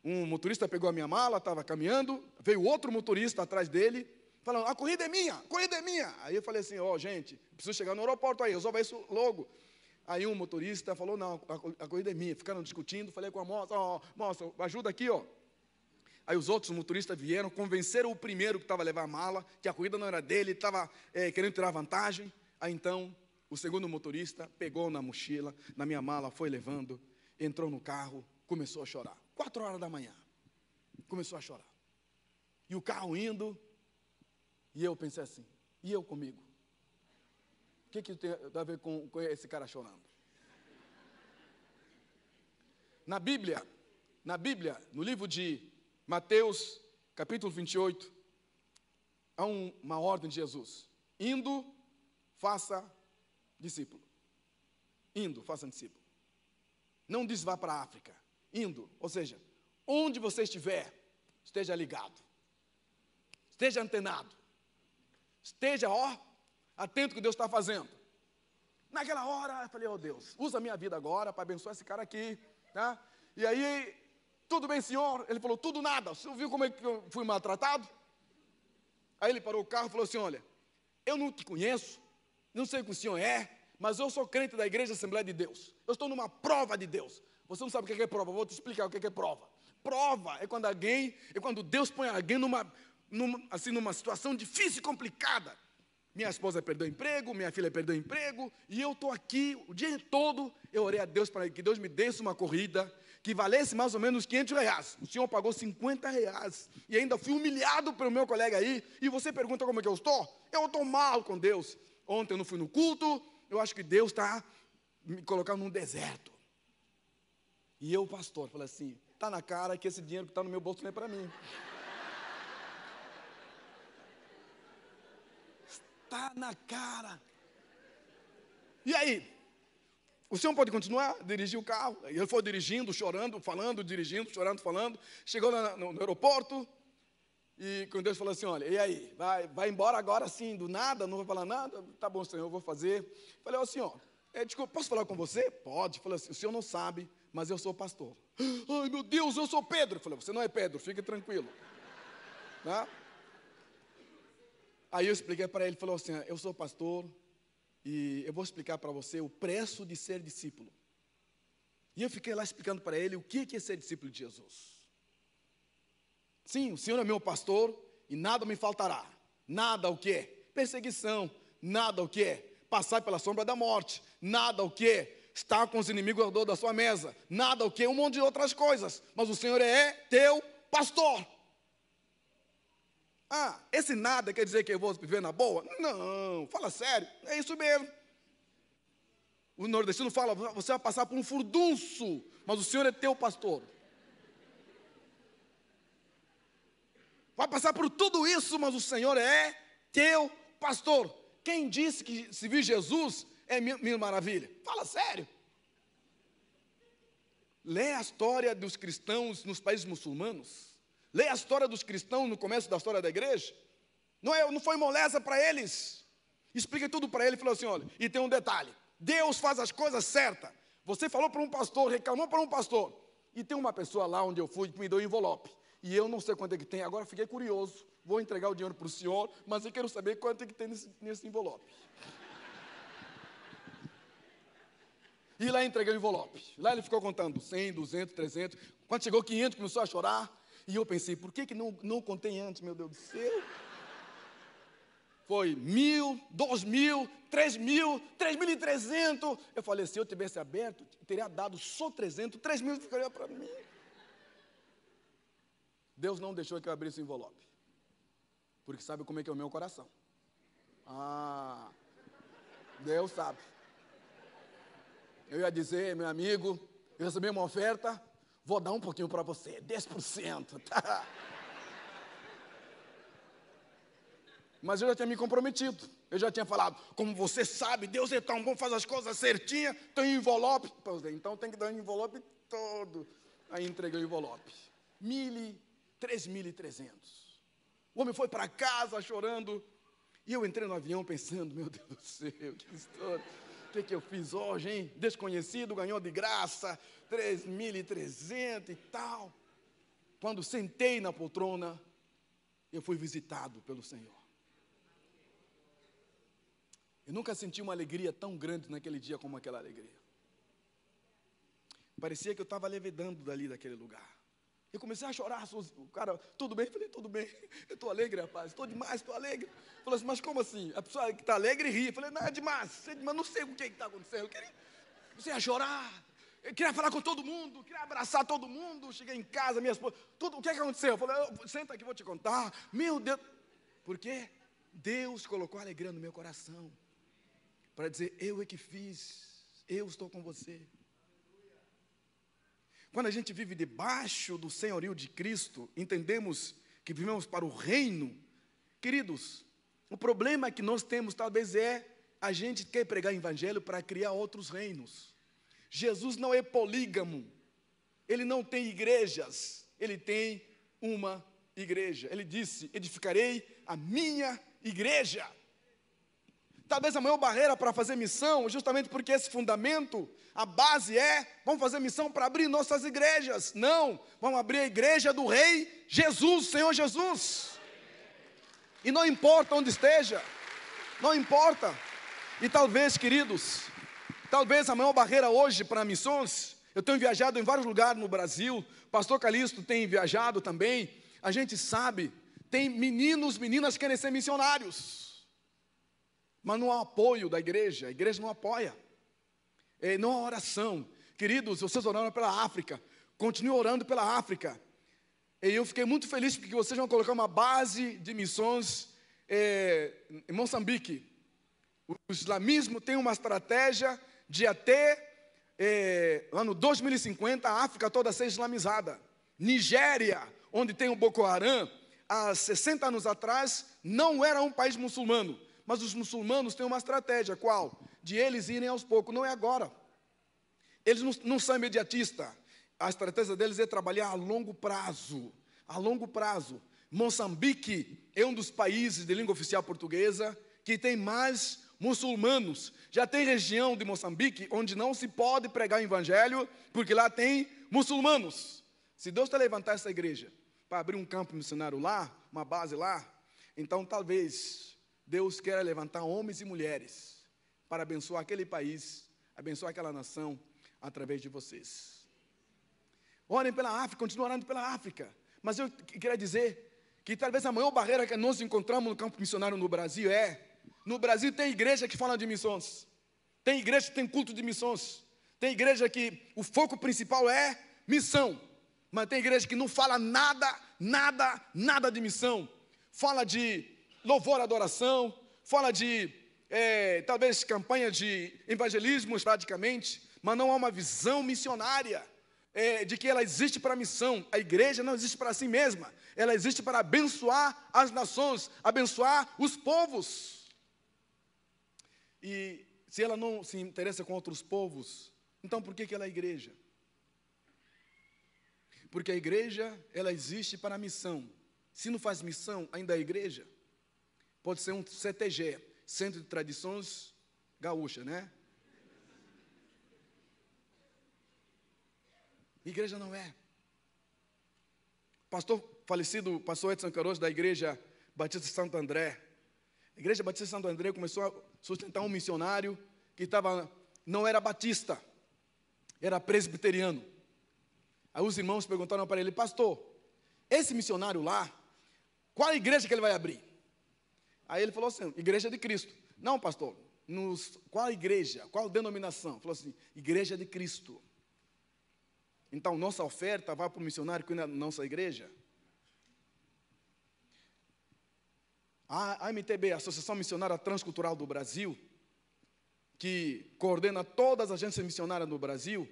um motorista pegou a minha mala, estava caminhando, veio outro motorista atrás dele, falando: A corrida é minha, a corrida é minha. Aí eu falei assim: Ó, oh, gente, preciso chegar no aeroporto aí, resolva isso logo. Aí um motorista falou: Não, a, a corrida é minha. Ficaram discutindo. Falei com a moça: Ó, oh, moça, ajuda aqui, ó. Aí os outros motoristas vieram, convenceram o primeiro que estava a levar a mala, que a corrida não era dele, estava é, querendo tirar vantagem. Aí então, o segundo motorista pegou na mochila, na minha mala, foi levando, entrou no carro, começou a chorar. Quatro horas da manhã, começou a chorar. E o carro indo, e eu pensei assim, e eu comigo? O que, que tem a ver com, com esse cara chorando? Na Bíblia, na Bíblia, no livro de Mateus, capítulo 28, há um, uma ordem de Jesus: indo, faça discípulo. Indo, faça discípulo. Não diz vá para a África. Indo, ou seja, onde você estiver, esteja ligado, esteja antenado, esteja, ó, atento ao que Deus está fazendo. Naquela hora, eu falei, oh Deus, usa a minha vida agora para abençoar esse cara aqui. Tá? E aí, tudo bem, senhor? Ele falou, tudo nada. Você viu como é que eu fui maltratado? Aí ele parou o carro e falou assim: Olha, eu não te conheço, não sei o que o senhor é, mas eu sou crente da Igreja Assembleia de Deus. Eu estou numa prova de Deus. Você não sabe o que é prova, vou te explicar o que é prova. prova, é quando alguém, é quando Deus põe alguém numa, numa, assim, numa situação difícil e complicada. Minha esposa perdeu emprego, minha filha perdeu emprego, e eu estou aqui o dia todo. Eu orei a Deus para que Deus me desse uma corrida que valesse mais ou menos 500 reais. O senhor pagou 50 reais. E ainda fui humilhado pelo meu colega aí. E você pergunta como é que eu estou? Eu estou mal com Deus. Ontem eu não fui no culto. Eu acho que Deus está me colocando num deserto. E eu, pastor, falei assim: está na cara que esse dinheiro que está no meu bolso não é para mim. Está na cara. E aí? O senhor pode continuar dirigir o carro? Ele foi dirigindo, chorando, falando, dirigindo, chorando, falando. Chegou no, no, aeroporto e quando Deus falou assim: Olha, e aí? Vai, vai embora agora assim, do nada, não vai falar nada? Tá bom, senhor, eu vou fazer. Falei, ó, senhor, é, desculpa, posso falar com você? Pode. Falei assim: o senhor não sabe, mas eu sou pastor. Ai, meu Deus, eu sou Pedro. Falei, você não é Pedro, fique tranquilo. Tá? Aí eu expliquei para ele, falou assim: eu sou pastor e eu vou explicar para você o preço de ser discípulo. E eu fiquei lá explicando para ele o que é ser discípulo de Jesus. Sim, o Senhor é meu pastor e nada me faltará. Nada o que? Perseguição. Nada o que? Passar pela sombra da morte. Nada o que? Estar com os inimigos ao redor da sua mesa. Nada o que? Um monte de outras coisas. Mas o Senhor é teu pastor. Ah, esse nada quer dizer que eu vou viver na boa? Não, fala sério, é isso mesmo. O nordestino fala: você vai passar por um furdunço, mas o Senhor é teu pastor. Vai passar por tudo isso, mas o Senhor é teu pastor. Quem disse que se vir Jesus é mil maravilha? Fala sério. Lê a história dos cristãos nos países muçulmanos. Lê a história dos cristãos no começo da história da igreja. Não, é, não foi moleza para eles. Expliquei tudo para ele e falou assim: olha, e tem um detalhe: Deus faz as coisas certas. Você falou para um pastor, reclamou para um pastor. E tem uma pessoa lá onde eu fui que me deu um envelope. E eu não sei quanto é que tem, agora fiquei curioso. Vou entregar o dinheiro para o senhor, mas eu quero saber quanto é que tem nesse, nesse envelope. E lá entreguei o envelope. Lá ele ficou contando 100, 200, 300. Quando chegou 500, começou a chorar. E eu pensei, por que, que não, não contei antes, meu Deus do céu? Foi mil, dois mil, três mil, três mil e trezentos. Eu falei, se eu tivesse aberto, teria dado só trezentos, três mil ficaria para mim. Deus não deixou que eu abrisse o envelope. Porque sabe como é que é o meu coração. Ah, Deus sabe. Eu ia dizer, meu amigo, eu recebi uma oferta, Vou dar um pouquinho para você, 10%. Tá? Mas eu já tinha me comprometido. Eu já tinha falado, como você sabe, Deus é tão bom, faz as coisas certinhas, tem envelope. Então tem que dar um envelope todo. Aí entreguei o envelope. Mil, trezentos. O homem foi para casa chorando. E eu entrei no avião pensando, meu Deus do céu, que história. O que, que eu fiz hoje, hein? Desconhecido ganhou de graça 3.300 e tal. Quando sentei na poltrona, eu fui visitado pelo Senhor. Eu nunca senti uma alegria tão grande naquele dia como aquela alegria. Parecia que eu estava levedando dali daquele lugar. Eu comecei a chorar, o cara, tudo bem? Eu falei, tudo bem, eu estou alegre, rapaz, estou demais, estou alegre. Falei assim, mas como assim? A pessoa que está alegre ri. Eu falei, não, é demais, mas não sei o que está acontecendo. Eu queria, comecei a chorar, eu queria falar com todo mundo, queria abraçar todo mundo. Cheguei em casa, minha esposa, tudo, o que, é que aconteceu? Eu falei, senta aqui, vou te contar. Meu Deus, por quê? Deus colocou alegria no meu coração, para dizer, eu é que fiz, eu estou com você. Quando a gente vive debaixo do senhorio de Cristo, entendemos que vivemos para o reino. Queridos, o problema que nós temos talvez é a gente quer pregar evangelho para criar outros reinos. Jesus não é polígamo. Ele não tem igrejas, ele tem uma igreja. Ele disse: "Edificarei a minha igreja". Talvez a maior barreira para fazer missão, justamente porque esse fundamento, a base é, vamos fazer missão para abrir nossas igrejas. Não, vamos abrir a igreja do Rei Jesus, Senhor Jesus. E não importa onde esteja, não importa. E talvez, queridos, talvez a maior barreira hoje para missões Eu tenho viajado em vários lugares no Brasil, pastor Calixto tem viajado também. A gente sabe, tem meninos, meninas que querem ser missionários, mas não há apoio da igreja, a igreja não apoia, é, não há oração. Queridos, vocês oraram pela África, continue orando pela África. E eu fiquei muito feliz porque vocês vão colocar uma base de missões é, em Moçambique. O islamismo tem uma estratégia de até é, ano 2050 a África toda ser islamizada. Nigéria, onde tem o Boko Haram, há 60 anos atrás não era um país muçulmano, mas os muçulmanos têm uma estratégia, qual? De eles irem aos poucos, não é agora. Eles não, não são imediatistas. A estratégia deles é trabalhar a longo prazo. A longo prazo. Moçambique é um dos países de língua oficial portuguesa que tem mais muçulmanos. Já tem região de Moçambique onde não se pode pregar o evangelho, porque lá tem muçulmanos. Se Deus está levantar essa igreja para abrir um campo missionário lá, uma base lá, então talvez Deus queira levantar homens e mulheres para abençoar aquele país, abençoar aquela nação através de vocês. Orem pela África, continuem orando pela África. Mas eu queria dizer que talvez a maior barreira que nós encontramos no campo missionário no Brasil é no Brasil tem igreja que fala de missões. Tem igreja que tem culto de missões. Tem igreja que o foco principal é missão. Mas tem igreja que não fala nada, nada, nada de missão. Fala de louvor, adoração. Fala de é, talvez campanha de evangelismo, praticamente. Mas não há uma visão missionária. É, de que ela existe para a missão. A igreja não existe para si mesma, ela existe para abençoar as nações, abençoar os povos. E se ela não se interessa com outros povos, então por que, que ela é igreja? Porque a igreja, ela existe para a missão. Se não faz missão, ainda é igreja. Pode ser um CTG, Centro de Tradições Gaúcha, né? Igreja não é. Pastor falecido, pastor Edson Caroso, da igreja Batista Santo André. A igreja Batista Santo André começou a sustentar um missionário que estava, não era batista, era presbiteriano. Aí os irmãos perguntaram para ele, pastor, esse missionário lá, qual a igreja que ele vai abrir? Aí ele falou assim, igreja de Cristo. Não, pastor, nos, qual igreja, qual denominação? Falou assim, igreja de Cristo. Então, nossa oferta vai para o missionário que é nossa igreja? A AMTB, Associação Missionária Transcultural do Brasil, que coordena todas as agências missionárias no Brasil,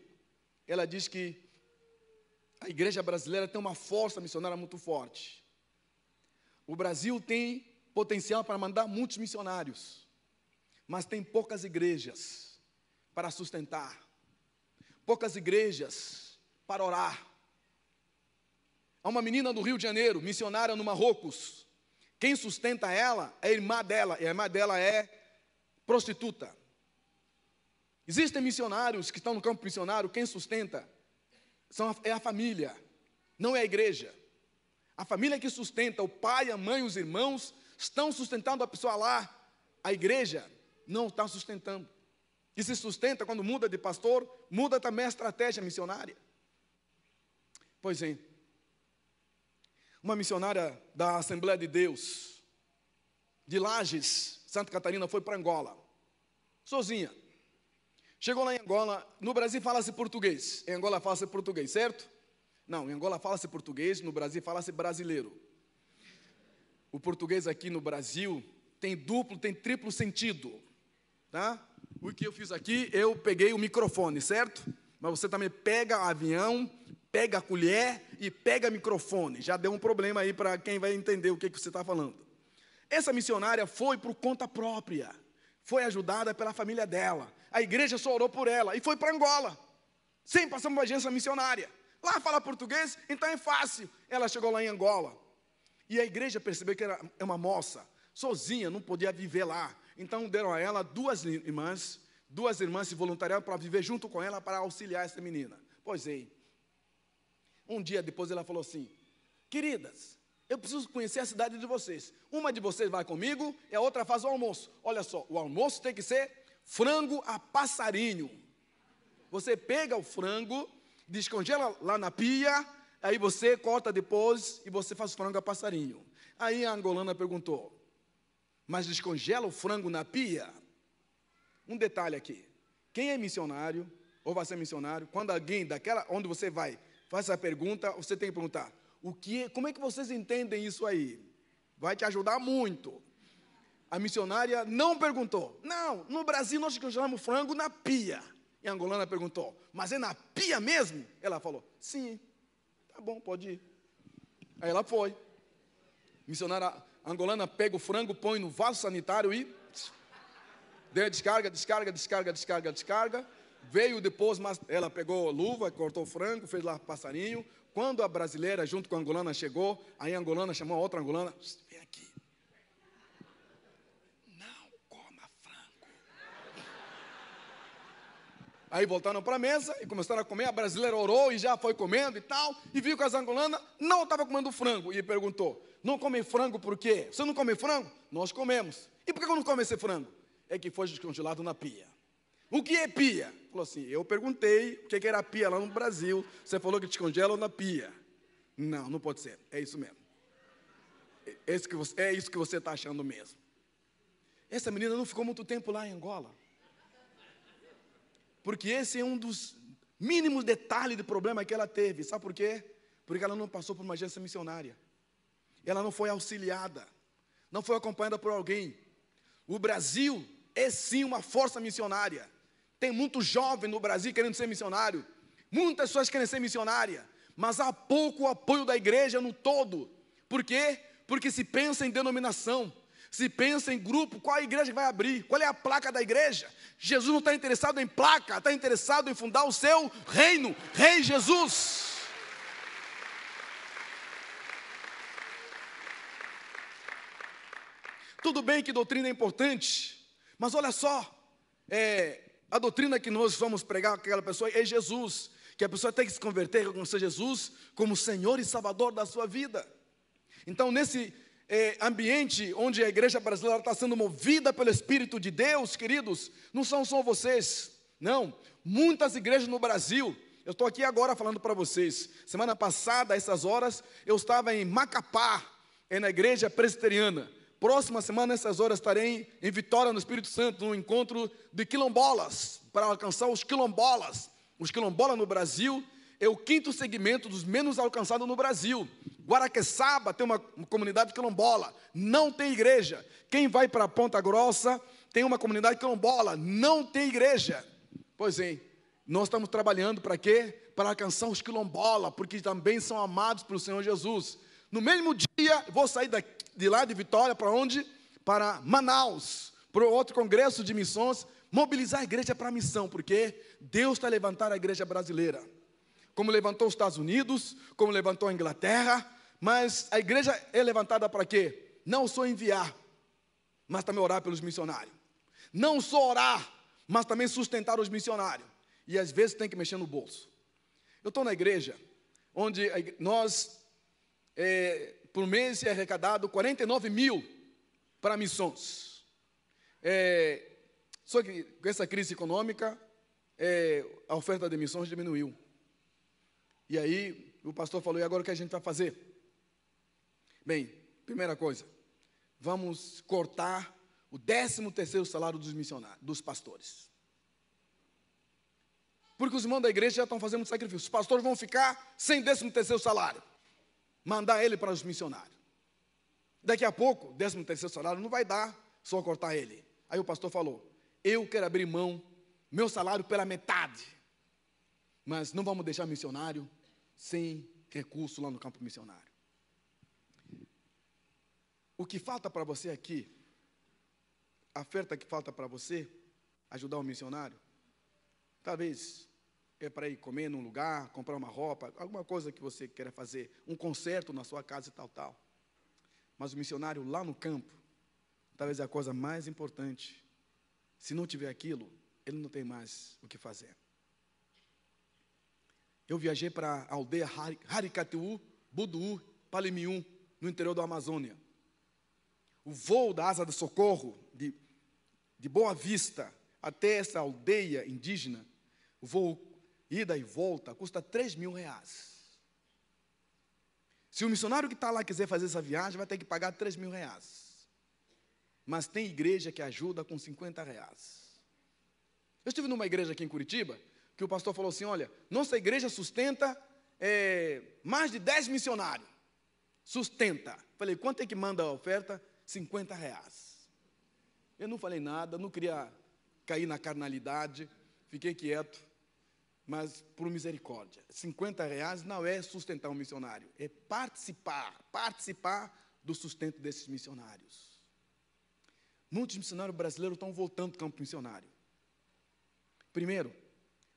ela diz que a igreja brasileira tem uma força missionária muito forte. O Brasil tem potencial para mandar muitos missionários, mas tem poucas igrejas para sustentar, poucas igrejas para orar. Há uma menina do Rio de Janeiro, missionária no Marrocos, quem sustenta ela é a irmã dela, e a irmã dela é prostituta. Existem missionários que estão no campo missionário, quem sustenta são, é a família, não é a igreja. A família que sustenta, o pai, a mãe, os irmãos, estão sustentando a pessoa lá. A igreja não está sustentando. E se sustenta quando muda de pastor, muda também a estratégia missionária. Pois é, uma missionária da Assembleia de Deus, de Lages, Santa Catarina, foi para Angola, sozinha. Chegou lá em Angola, no Brasil fala-se português, em Angola fala-se português, certo? Não, em Angola fala-se português, no Brasil fala-se brasileiro. O português aqui no Brasil tem duplo, tem triplo sentido, tá? O que eu fiz aqui, eu peguei o microfone, certo? Mas você também pega avião, pega colher e pega microfone. Já deu um problema aí para quem vai entender o que, que você está falando. Essa missionária foi por conta própria, foi ajudada pela família dela. A igreja só orou por ela e foi para Angola, sem passar uma agência missionária. Lá fala português, então é fácil. Ela chegou lá em Angola. E a igreja percebeu que era uma moça, sozinha, não podia viver lá. Então deram a ela duas irmãs, duas irmãs se voluntariaram para viver junto com ela para auxiliar essa menina. Pois é, um dia depois ela falou assim: Queridas, eu preciso conhecer a cidade de vocês. Uma de vocês vai comigo e a outra faz o almoço. Olha só, o almoço tem que ser frango a passarinho. Você pega o frango, descongela lá na pia, aí você corta depois e você faz o frango a passarinho. Aí a angolana perguntou: Mas descongela o frango na pia? Um detalhe aqui: quem é missionário, ou vai ser missionário, quando alguém daquela onde você vai faz essa pergunta, você tem que perguntar: o que, como é que vocês entendem isso aí? Vai te ajudar muito. A missionária não perguntou. Não, no Brasil nós congelamos frango na pia. E a angolana perguntou: Mas é na pia mesmo? Ela falou: Sim. Tá bom, pode ir. Aí ela foi. Missionária angolana pega o frango, põe no vaso sanitário e deu a descarga, descarga, descarga, descarga, descarga. Veio depois, mas ela pegou luva, cortou o frango, fez lá passarinho. Quando a brasileira, junto com a angolana, chegou, aí a angolana chamou a outra angolana, vem aqui. Não coma frango. Aí voltaram para a mesa e começaram a comer. A brasileira orou e já foi comendo e tal. E viu que as angolanas não estavam comendo frango. E perguntou: Não come frango por quê? Você não come frango? Nós comemos. E por que eu não come esse frango? É que foi descongelado na pia. O que é pia? Falou assim: Eu perguntei o que era pia lá no Brasil. Você falou que descongelam na pia. Não, não pode ser. É isso mesmo. É isso que você é está achando mesmo. Essa menina não ficou muito tempo lá em Angola. Porque esse é um dos mínimos detalhes de problema que ela teve. Sabe por quê? Porque ela não passou por uma agência missionária. Ela não foi auxiliada. Não foi acompanhada por alguém. O Brasil é sim uma força missionária. Tem muito jovem no Brasil querendo ser missionário. Muitas pessoas querem ser missionária. Mas há pouco apoio da igreja no todo. Por quê? Porque se pensa em denominação, se pensa em grupo, qual a igreja vai abrir? Qual é a placa da igreja? Jesus não está interessado em placa, está interessado em fundar o seu reino, Rei Jesus. Tudo bem que doutrina é importante, mas olha só, é, a doutrina que nós vamos pregar com aquela pessoa é Jesus, que a pessoa tem que se converter, reconhecer Jesus como Senhor e Salvador da sua vida. Então, nesse é, ambiente onde a igreja brasileira está sendo movida pelo Espírito de Deus, queridos, não são só vocês, não. Muitas igrejas no Brasil, eu estou aqui agora falando para vocês. Semana passada, a essas horas, eu estava em Macapá, é na igreja presbiteriana. Próxima semana, nessas horas, estarei em Vitória, no Espírito Santo, no encontro de quilombolas, para alcançar os quilombolas. Os quilombolas no Brasil é o quinto segmento dos menos alcançados no Brasil. Guaraqueçaba tem uma, comunidade quilombola, não tem igreja. Quem vai para Ponta Grossa tem uma comunidade quilombola, não tem igreja. Pois é, nós estamos trabalhando para quê? Para alcançar os quilombola, porque também são amados pelo Senhor Jesus. No mesmo dia, vou sair de lá de Vitória para onde? Para Manaus, para outro congresso de missões, mobilizar a igreja para a missão, porque Deus está levantando a igreja brasileira como levantou os Estados Unidos, como levantou a Inglaterra, mas a igreja é levantada para quê? Não só enviar, mas também orar pelos missionários. Não só orar, mas também sustentar os missionários. E às vezes tem que mexer no bolso. Eu estou na igreja, onde nós, é, por mês, é arrecadado 49 mil para missões. É, só que com essa crise econômica, é, a oferta de missões diminuiu. E aí o pastor falou: e agora o que a gente vai fazer? Bem, primeira coisa, vamos cortar o 13 terceiro salário dos missionários, dos pastores. Porque os irmãos da igreja já estão fazendo sacrifício. Os pastores vão ficar sem 13 terceiro salário. Mandar ele para os missionários. Daqui a pouco, 13 terceiro salário não vai dar só cortar ele. Aí o pastor falou: Eu quero abrir mão, meu salário pela metade. Mas não vamos deixar missionário sem recurso lá no campo missionário. O que falta para você aqui, a oferta que falta para você, ajudar um missionário, talvez é para ir comer num lugar, comprar uma roupa, alguma coisa que você queira fazer, um concerto na sua casa e tal, tal. Mas o missionário lá no campo, talvez é a coisa mais importante. Se não tiver aquilo, ele não tem mais o que fazer. Eu viajei para a aldeia Haricatu, Budu, Palimium, no interior da Amazônia. O voo da asa de socorro de, de Boa Vista até essa aldeia indígena, o voo ida e volta custa 3 mil reais. Se o missionário que está lá quiser fazer essa viagem, vai ter que pagar 3 mil reais. Mas tem igreja que ajuda com 50 reais. Eu estive numa igreja aqui em Curitiba, que o pastor falou assim: olha, nossa igreja sustenta é, mais de 10 missionários. Sustenta. Falei, quanto é que manda a oferta? 50 reais. Eu não falei nada, não queria cair na carnalidade, fiquei quieto, mas por misericórdia. 50 reais não é sustentar um missionário, é participar, participar do sustento desses missionários. Muitos missionários brasileiros estão voltando do campo missionário. Primeiro,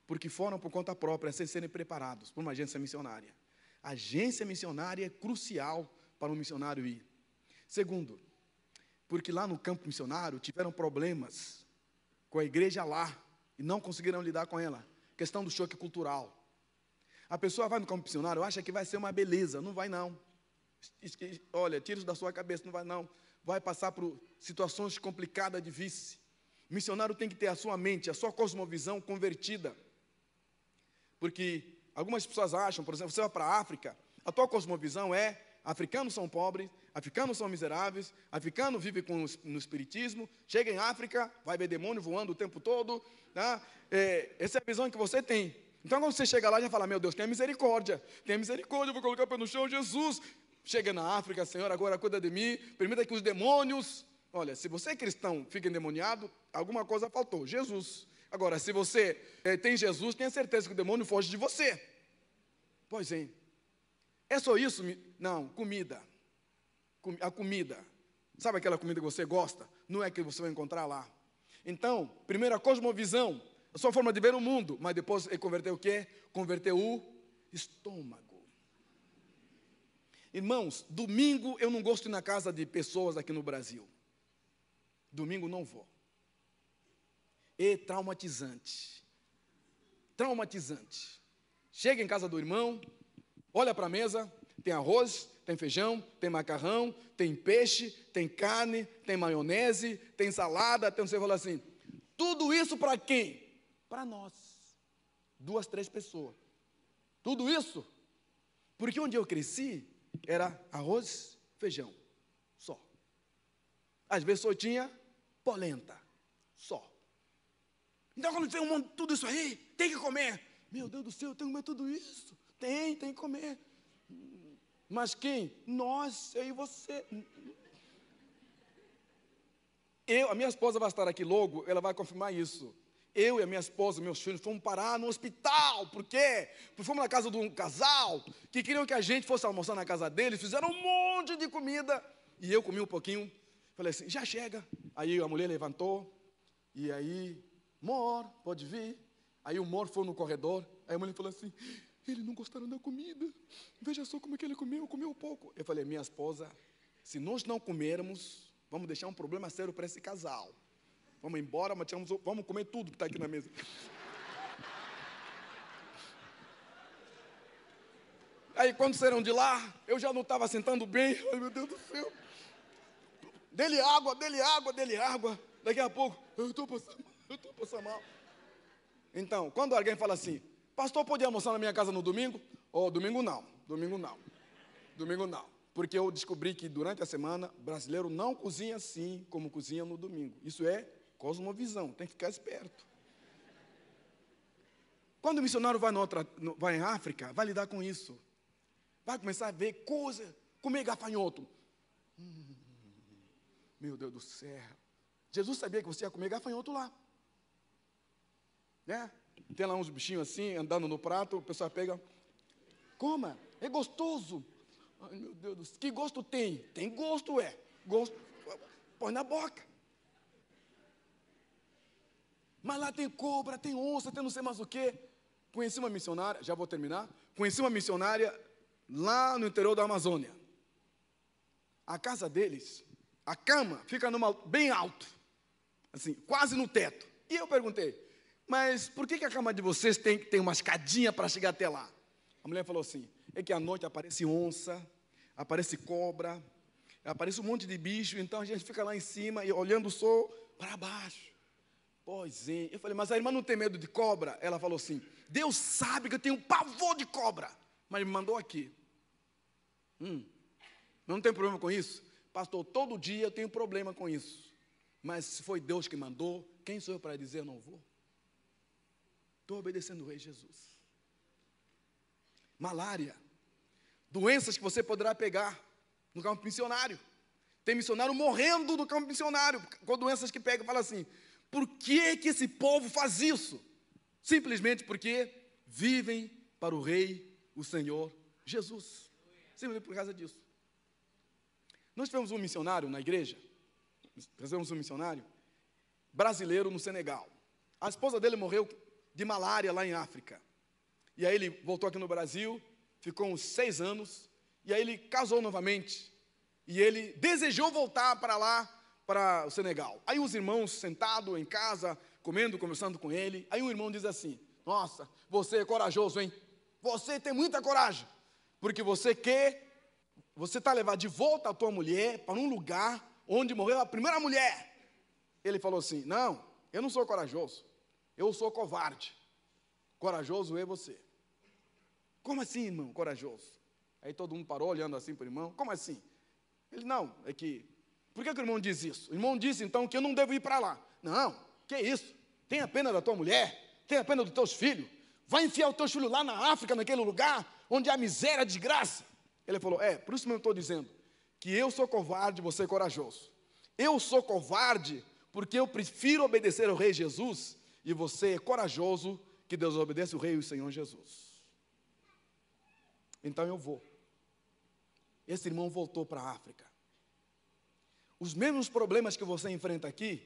porque foram por conta própria, sem serem preparados por uma agência missionária. A agência missionária é crucial para um missionário ir. Segundo, porque lá no campo missionário tiveram problemas com a igreja lá e não conseguiram lidar com ela. Questão do choque cultural. A pessoa vai no campo missionário, acha que vai ser uma beleza, não vai não. Olha, tira isso da sua cabeça, não vai não. Vai passar por situações complicadas de vice. O missionário tem que ter a sua mente, a sua cosmovisão convertida. Porque algumas pessoas acham, por exemplo, você vai para a África, a tua cosmovisão é africanos são pobres, africanos são miseráveis, africano vive com, no espiritismo, chega em África, vai ver demônio voando o tempo todo. Tá? É, essa é a visão que você tem. Então, quando você chega lá, já fala: Meu Deus, tem misericórdia, tem misericórdia, vou colocar o pé no chão, Jesus. Chega na África, Senhor, agora cuida de mim, permita que os demônios. Olha, se você é cristão, fica endemoniado, alguma coisa faltou. Jesus. Agora, se você é, tem Jesus, tenha certeza que o demônio foge de você. Pois é. É só isso? Não, comida. A comida. Sabe aquela comida que você gosta? Não é que você vai encontrar lá. Então, primeiro a cosmovisão, a sua forma de ver o mundo, mas depois ele converteu o quê? Converteu o estômago. Irmãos, domingo eu não gosto de ir na casa de pessoas aqui no Brasil. Domingo não vou e traumatizante. Traumatizante. Chega em casa do irmão, olha para a mesa, tem arroz, tem feijão, tem macarrão, tem peixe, tem carne, tem maionese, tem salada, tem você fala assim. Tudo isso para quem? Para nós. Duas, três pessoas. Tudo isso. Porque onde eu cresci era arroz, feijão, só. Às vezes só tinha polenta, só. Então, quando tem um monte, tudo isso aí, tem que comer. Meu Deus do céu, tem que comer tudo isso. Tem, tem que comer. Mas quem? Nós, eu e você. Eu, a minha esposa vai estar aqui logo, ela vai confirmar isso. Eu e a minha esposa, meus filhos, fomos parar no hospital. Por quê? Porque fomos na casa de um casal que queriam que a gente fosse almoçar na casa deles, fizeram um monte de comida. E eu comi um pouquinho. Falei assim, já chega. Aí a mulher levantou. E aí Mor, pode vir. Aí o Mor foi no corredor. Aí a mulher falou assim: Ele não gostaram da comida. Veja só como é que ele comeu, comeu pouco. Eu falei: Minha esposa, se nós não comermos, vamos deixar um problema sério para esse casal. Vamos embora, mas vamos comer tudo que está aqui na mesa. Aí quando saíram de lá, eu já não estava sentando bem. Ai meu Deus do céu. Dele água, dele água, dele água. Daqui a pouco, eu estou passando eu estou passando mal. Então, quando alguém fala assim, pastor, pode almoçar na minha casa no domingo? Oh, domingo não, domingo não, domingo não. Porque eu descobri que durante a semana, brasileiro não cozinha assim como cozinha no domingo. Isso é cosmovisão, tem que ficar esperto. Quando o missionário vai, outra, vai em África, vai lidar com isso. Vai começar a ver coisa, comer gafanhoto. Hum, meu Deus do céu. Jesus sabia que você ia comer gafanhoto lá. Né? Tem lá uns bichinhos assim, andando no prato, o pessoal pega, coma, é gostoso. Ai, meu Deus do céu, que gosto tem? Tem gosto, é. Gosto, põe na boca. Mas lá tem cobra, tem onça, tem não sei mais o quê. Conheci uma missionária, já vou terminar. Conheci uma missionária lá no interior da Amazônia. A casa deles, a cama fica numa, bem alto, assim, quase no teto. E eu perguntei, mas por que, que a cama de vocês tem uma escadinha para chegar até lá? A mulher falou assim: é que à noite aparece onça, aparece cobra, aparece um monte de bicho, então a gente fica lá em cima e olhando o sol para baixo. Pois é. Eu falei, mas a irmã não tem medo de cobra? Ela falou assim: Deus sabe que eu tenho pavor de cobra, mas me mandou aqui. Hum, não tem problema com isso? Pastor, todo dia eu tenho problema com isso. Mas se foi Deus que mandou, quem sou eu para dizer não vou? Estou obedecendo o Rei Jesus. Malária. Doenças que você poderá pegar no campo missionário. Tem missionário morrendo no campo missionário, com doenças que pega fala assim: por que, que esse povo faz isso? Simplesmente porque vivem para o Rei, o Senhor Jesus. Simplesmente por causa disso. Nós tivemos um missionário na igreja, recebemos um missionário brasileiro no Senegal. A esposa dele morreu de malária lá em África. E aí ele voltou aqui no Brasil, ficou uns seis anos, e aí ele casou novamente. E ele desejou voltar para lá, para o Senegal. Aí os irmãos sentados em casa, comendo, conversando com ele. Aí um irmão diz assim: Nossa, você é corajoso, hein? Você tem muita coragem, porque você quer, você está levando de volta a tua mulher para um lugar onde morreu a primeira mulher. Ele falou assim: Não, eu não sou corajoso, eu sou covarde. Corajoso é você. Como assim, irmão, corajoso? Aí todo mundo parou olhando assim para o irmão: Como assim? Ele, não, é que. Por que, que o irmão diz isso? O irmão disse então que eu não devo ir para lá. Não, que isso? Tenha pena da tua mulher, tenha pena dos teus filhos. Vai enfiar os teus filhos lá na África, naquele lugar onde há miséria, desgraça. Ele falou: É, por isso mesmo eu estou dizendo que eu sou covarde, você é corajoso. Eu sou covarde porque eu prefiro obedecer ao Rei Jesus e você é corajoso que Deus obedece o Rei e o Senhor Jesus. Então eu vou. Esse irmão voltou para a África. Os mesmos problemas que você enfrenta aqui,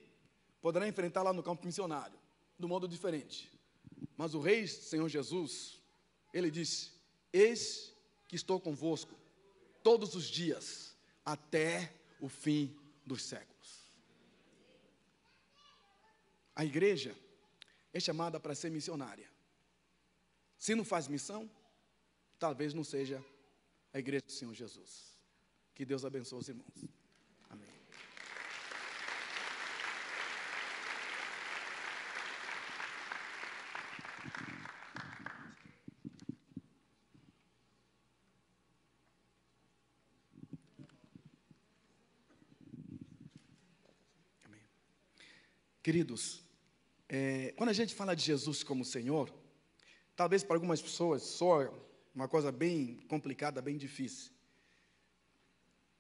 poderá enfrentar lá no campo missionário, de modo diferente. Mas o Rei, Senhor Jesus, ele disse: Eis que estou convosco todos os dias, até o fim dos séculos. A igreja é chamada para ser missionária. Se não faz missão, talvez não seja a igreja do Senhor Jesus. Que Deus abençoe os irmãos. Amém. Amém. Queridos, é, quando a gente fala de Jesus como Senhor, talvez para algumas pessoas soa uma coisa bem complicada, bem difícil.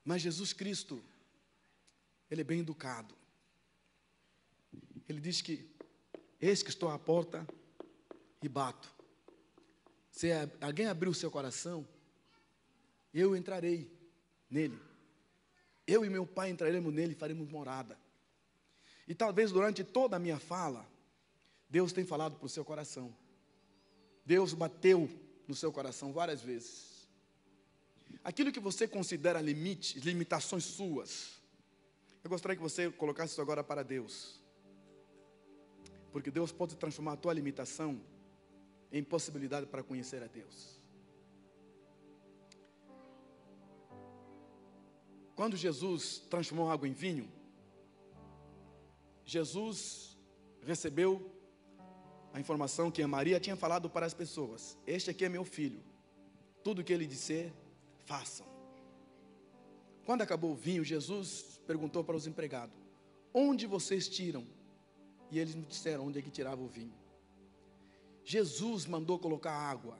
Mas Jesus Cristo, Ele é bem educado. Ele diz que, eis que estou à porta e bato. Se alguém abrir o seu coração, eu entrarei nele. Eu e meu pai entraremos nele e faremos morada. E talvez durante toda a minha fala, Deus tenha falado para o seu coração. Deus bateu no seu coração várias vezes. Aquilo que você considera limites, limitações suas, eu gostaria que você colocasse isso agora para Deus. Porque Deus pode transformar a tua limitação em possibilidade para conhecer a Deus. Quando Jesus transformou água em vinho, Jesus recebeu a informação que a Maria tinha falado para as pessoas: Este aqui é meu filho, tudo que ele disser, façam. Quando acabou o vinho, Jesus perguntou para os empregados: Onde vocês tiram? E eles me disseram onde é que tirava o vinho. Jesus mandou colocar água.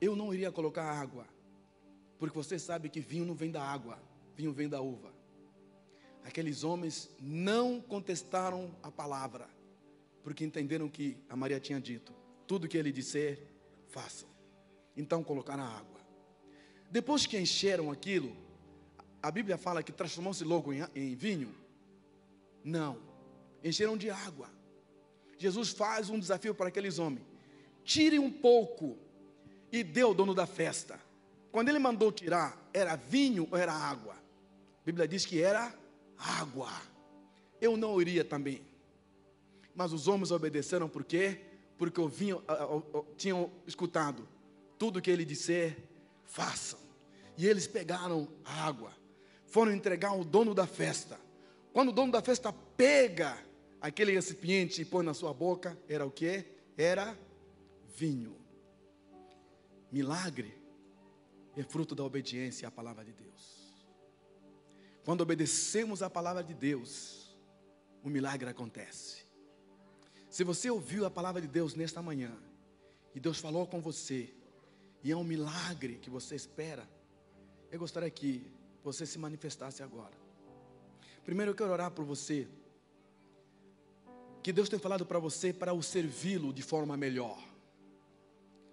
Eu não iria colocar água, porque você sabe que vinho não vem da água, vinho vem da uva. Aqueles homens não contestaram a palavra porque entenderam que a Maria tinha dito: tudo que ele disser, façam. Então colocaram a água. Depois que encheram aquilo, a Bíblia fala que transformou-se logo em, em vinho? Não, encheram de água. Jesus faz um desafio para aqueles homens: tirem um pouco e deu o dono da festa. Quando ele mandou tirar, era vinho ou era água? A Bíblia diz que era água. Eu não iria também. Mas os homens obedeceram por quê? Porque ouviam, tinham escutado tudo que ele disser, façam. E eles pegaram a água, foram entregar ao dono da festa. Quando o dono da festa pega aquele recipiente e põe na sua boca, era o que? Era vinho. Milagre é fruto da obediência à palavra de Deus. Quando obedecemos à palavra de Deus, o milagre acontece. Se você ouviu a palavra de Deus nesta manhã, e Deus falou com você, e é um milagre que você espera, eu gostaria que você se manifestasse agora. Primeiro eu quero orar por você, que Deus tem falado para você para o servi-lo de forma melhor,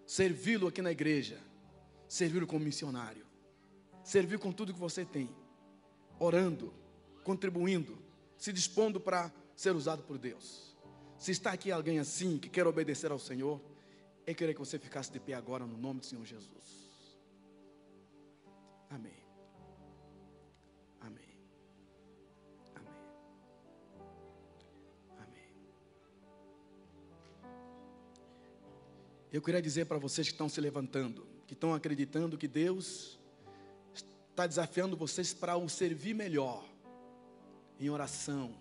servi-lo aqui na igreja, servir como missionário, servir com tudo que você tem, orando, contribuindo, se dispondo para ser usado por Deus. Se está aqui alguém assim que quer obedecer ao Senhor, eu queria que você ficasse de pé agora no nome do Senhor Jesus. Amém. Amém. Amém. Amém. Eu queria dizer para vocês que estão se levantando, que estão acreditando que Deus está desafiando vocês para o servir melhor, em oração,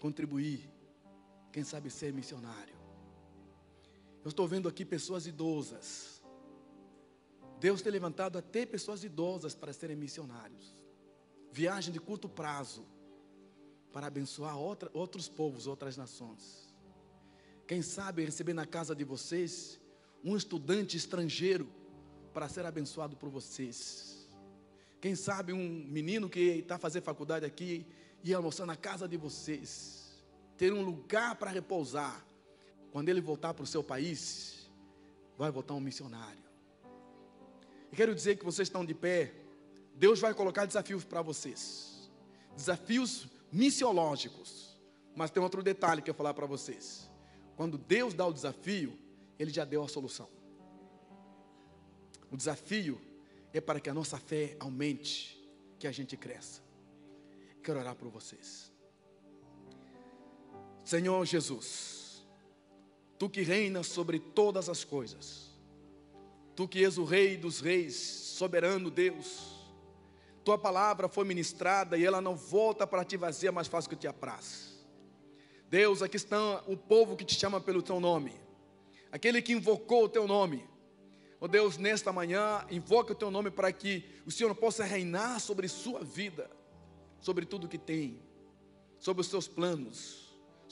contribuir, quem sabe ser missionário. Eu estou vendo aqui pessoas idosas. Deus tem levantado até pessoas idosas para serem missionários. Viagem de curto prazo para abençoar outra, outros povos, outras nações. Quem sabe receber na casa de vocês um estudante estrangeiro para ser abençoado por vocês. Quem sabe um menino que está fazendo faculdade aqui e almoçar na casa de vocês, ter um lugar para repousar. Quando ele voltar para o seu país, vai voltar um missionário. Quero dizer que vocês estão de pé. Deus vai colocar desafios para vocês. Desafios missiológicos. Mas tem outro detalhe que eu falar para vocês. Quando Deus dá o desafio, Ele já deu a solução. O desafio é para que a nossa fé aumente, que a gente cresça. Quero orar por vocês. Senhor Jesus, Tu que reinas sobre todas as coisas, Tu que és o Rei dos Reis, soberano Deus, Tua palavra foi ministrada e ela não volta para ti vazia, mas faz que te apraz. Deus, aqui está o povo que te chama pelo Teu nome, aquele que invocou o Teu nome. Oh Deus, nesta manhã, invoca o Teu nome para que o Senhor possa reinar sobre sua vida, sobre tudo que tem, sobre os seus planos,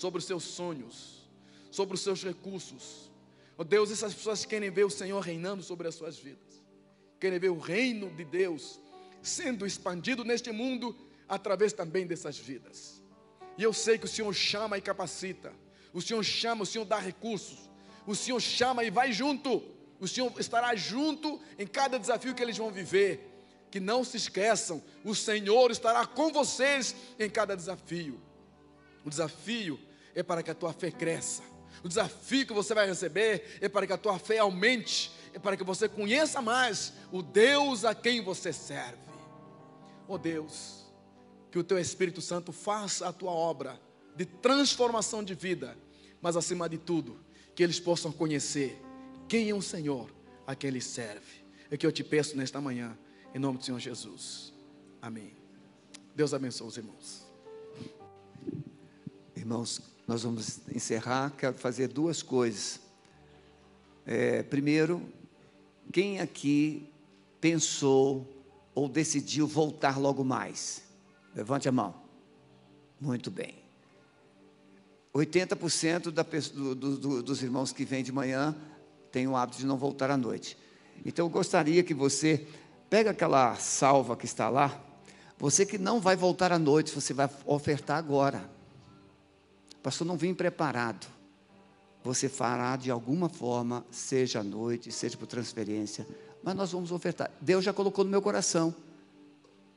sobre os seus sonhos, sobre os seus recursos. Oh Deus, essas pessoas querem ver o Senhor reinando sobre as suas vidas, querem ver o reino de Deus sendo expandido neste mundo através também dessas vidas. E eu sei que o Senhor chama e capacita, o Senhor chama, o Senhor dá recursos, o Senhor chama e vai junto, o Senhor estará junto em cada desafio que eles vão viver. Que não se esqueçam, o Senhor estará com vocês em cada desafio. O desafio é para que a tua fé cresça. O desafio que você vai receber é para que a tua fé aumente, é para que você conheça mais o Deus a quem você serve. Oh Deus, que o teu Espírito Santo faça a tua obra de transformação de vida, mas acima de tudo, que eles possam conhecer quem é o Senhor a quem ele serve. É que eu te peço nesta manhã, em nome do Senhor Jesus. Amém. Deus abençoe os irmãos. Irmãos, nós vamos encerrar. Quero fazer duas coisas. É, primeiro, quem aqui pensou ou decidiu voltar logo mais? Levante a mão. Muito bem. 80% da, do, do, dos irmãos que vêm de manhã têm o hábito de não voltar à noite. Então eu gostaria que você pega aquela salva que está lá. Você que não vai voltar à noite, você vai ofertar agora. Pastor, não vim preparado. Você fará de alguma forma, seja à noite, seja por transferência, mas nós vamos ofertar. Deus já colocou no meu coração.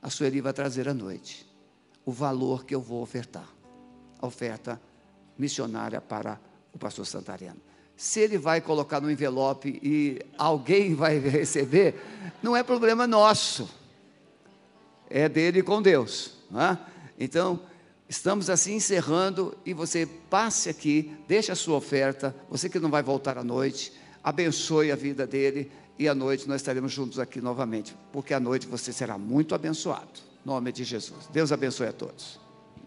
A Sueli vai trazer à noite o valor que eu vou ofertar. A oferta missionária para o pastor Santareno. Se ele vai colocar no envelope e alguém vai receber, não é problema nosso. É dele com Deus. É? Então, estamos assim encerrando e você passe aqui, deixe a sua oferta, você que não vai voltar à noite, abençoe a vida dele e à noite nós estaremos juntos aqui novamente, porque à noite você será muito abençoado. Em nome de Jesus. Deus abençoe a todos.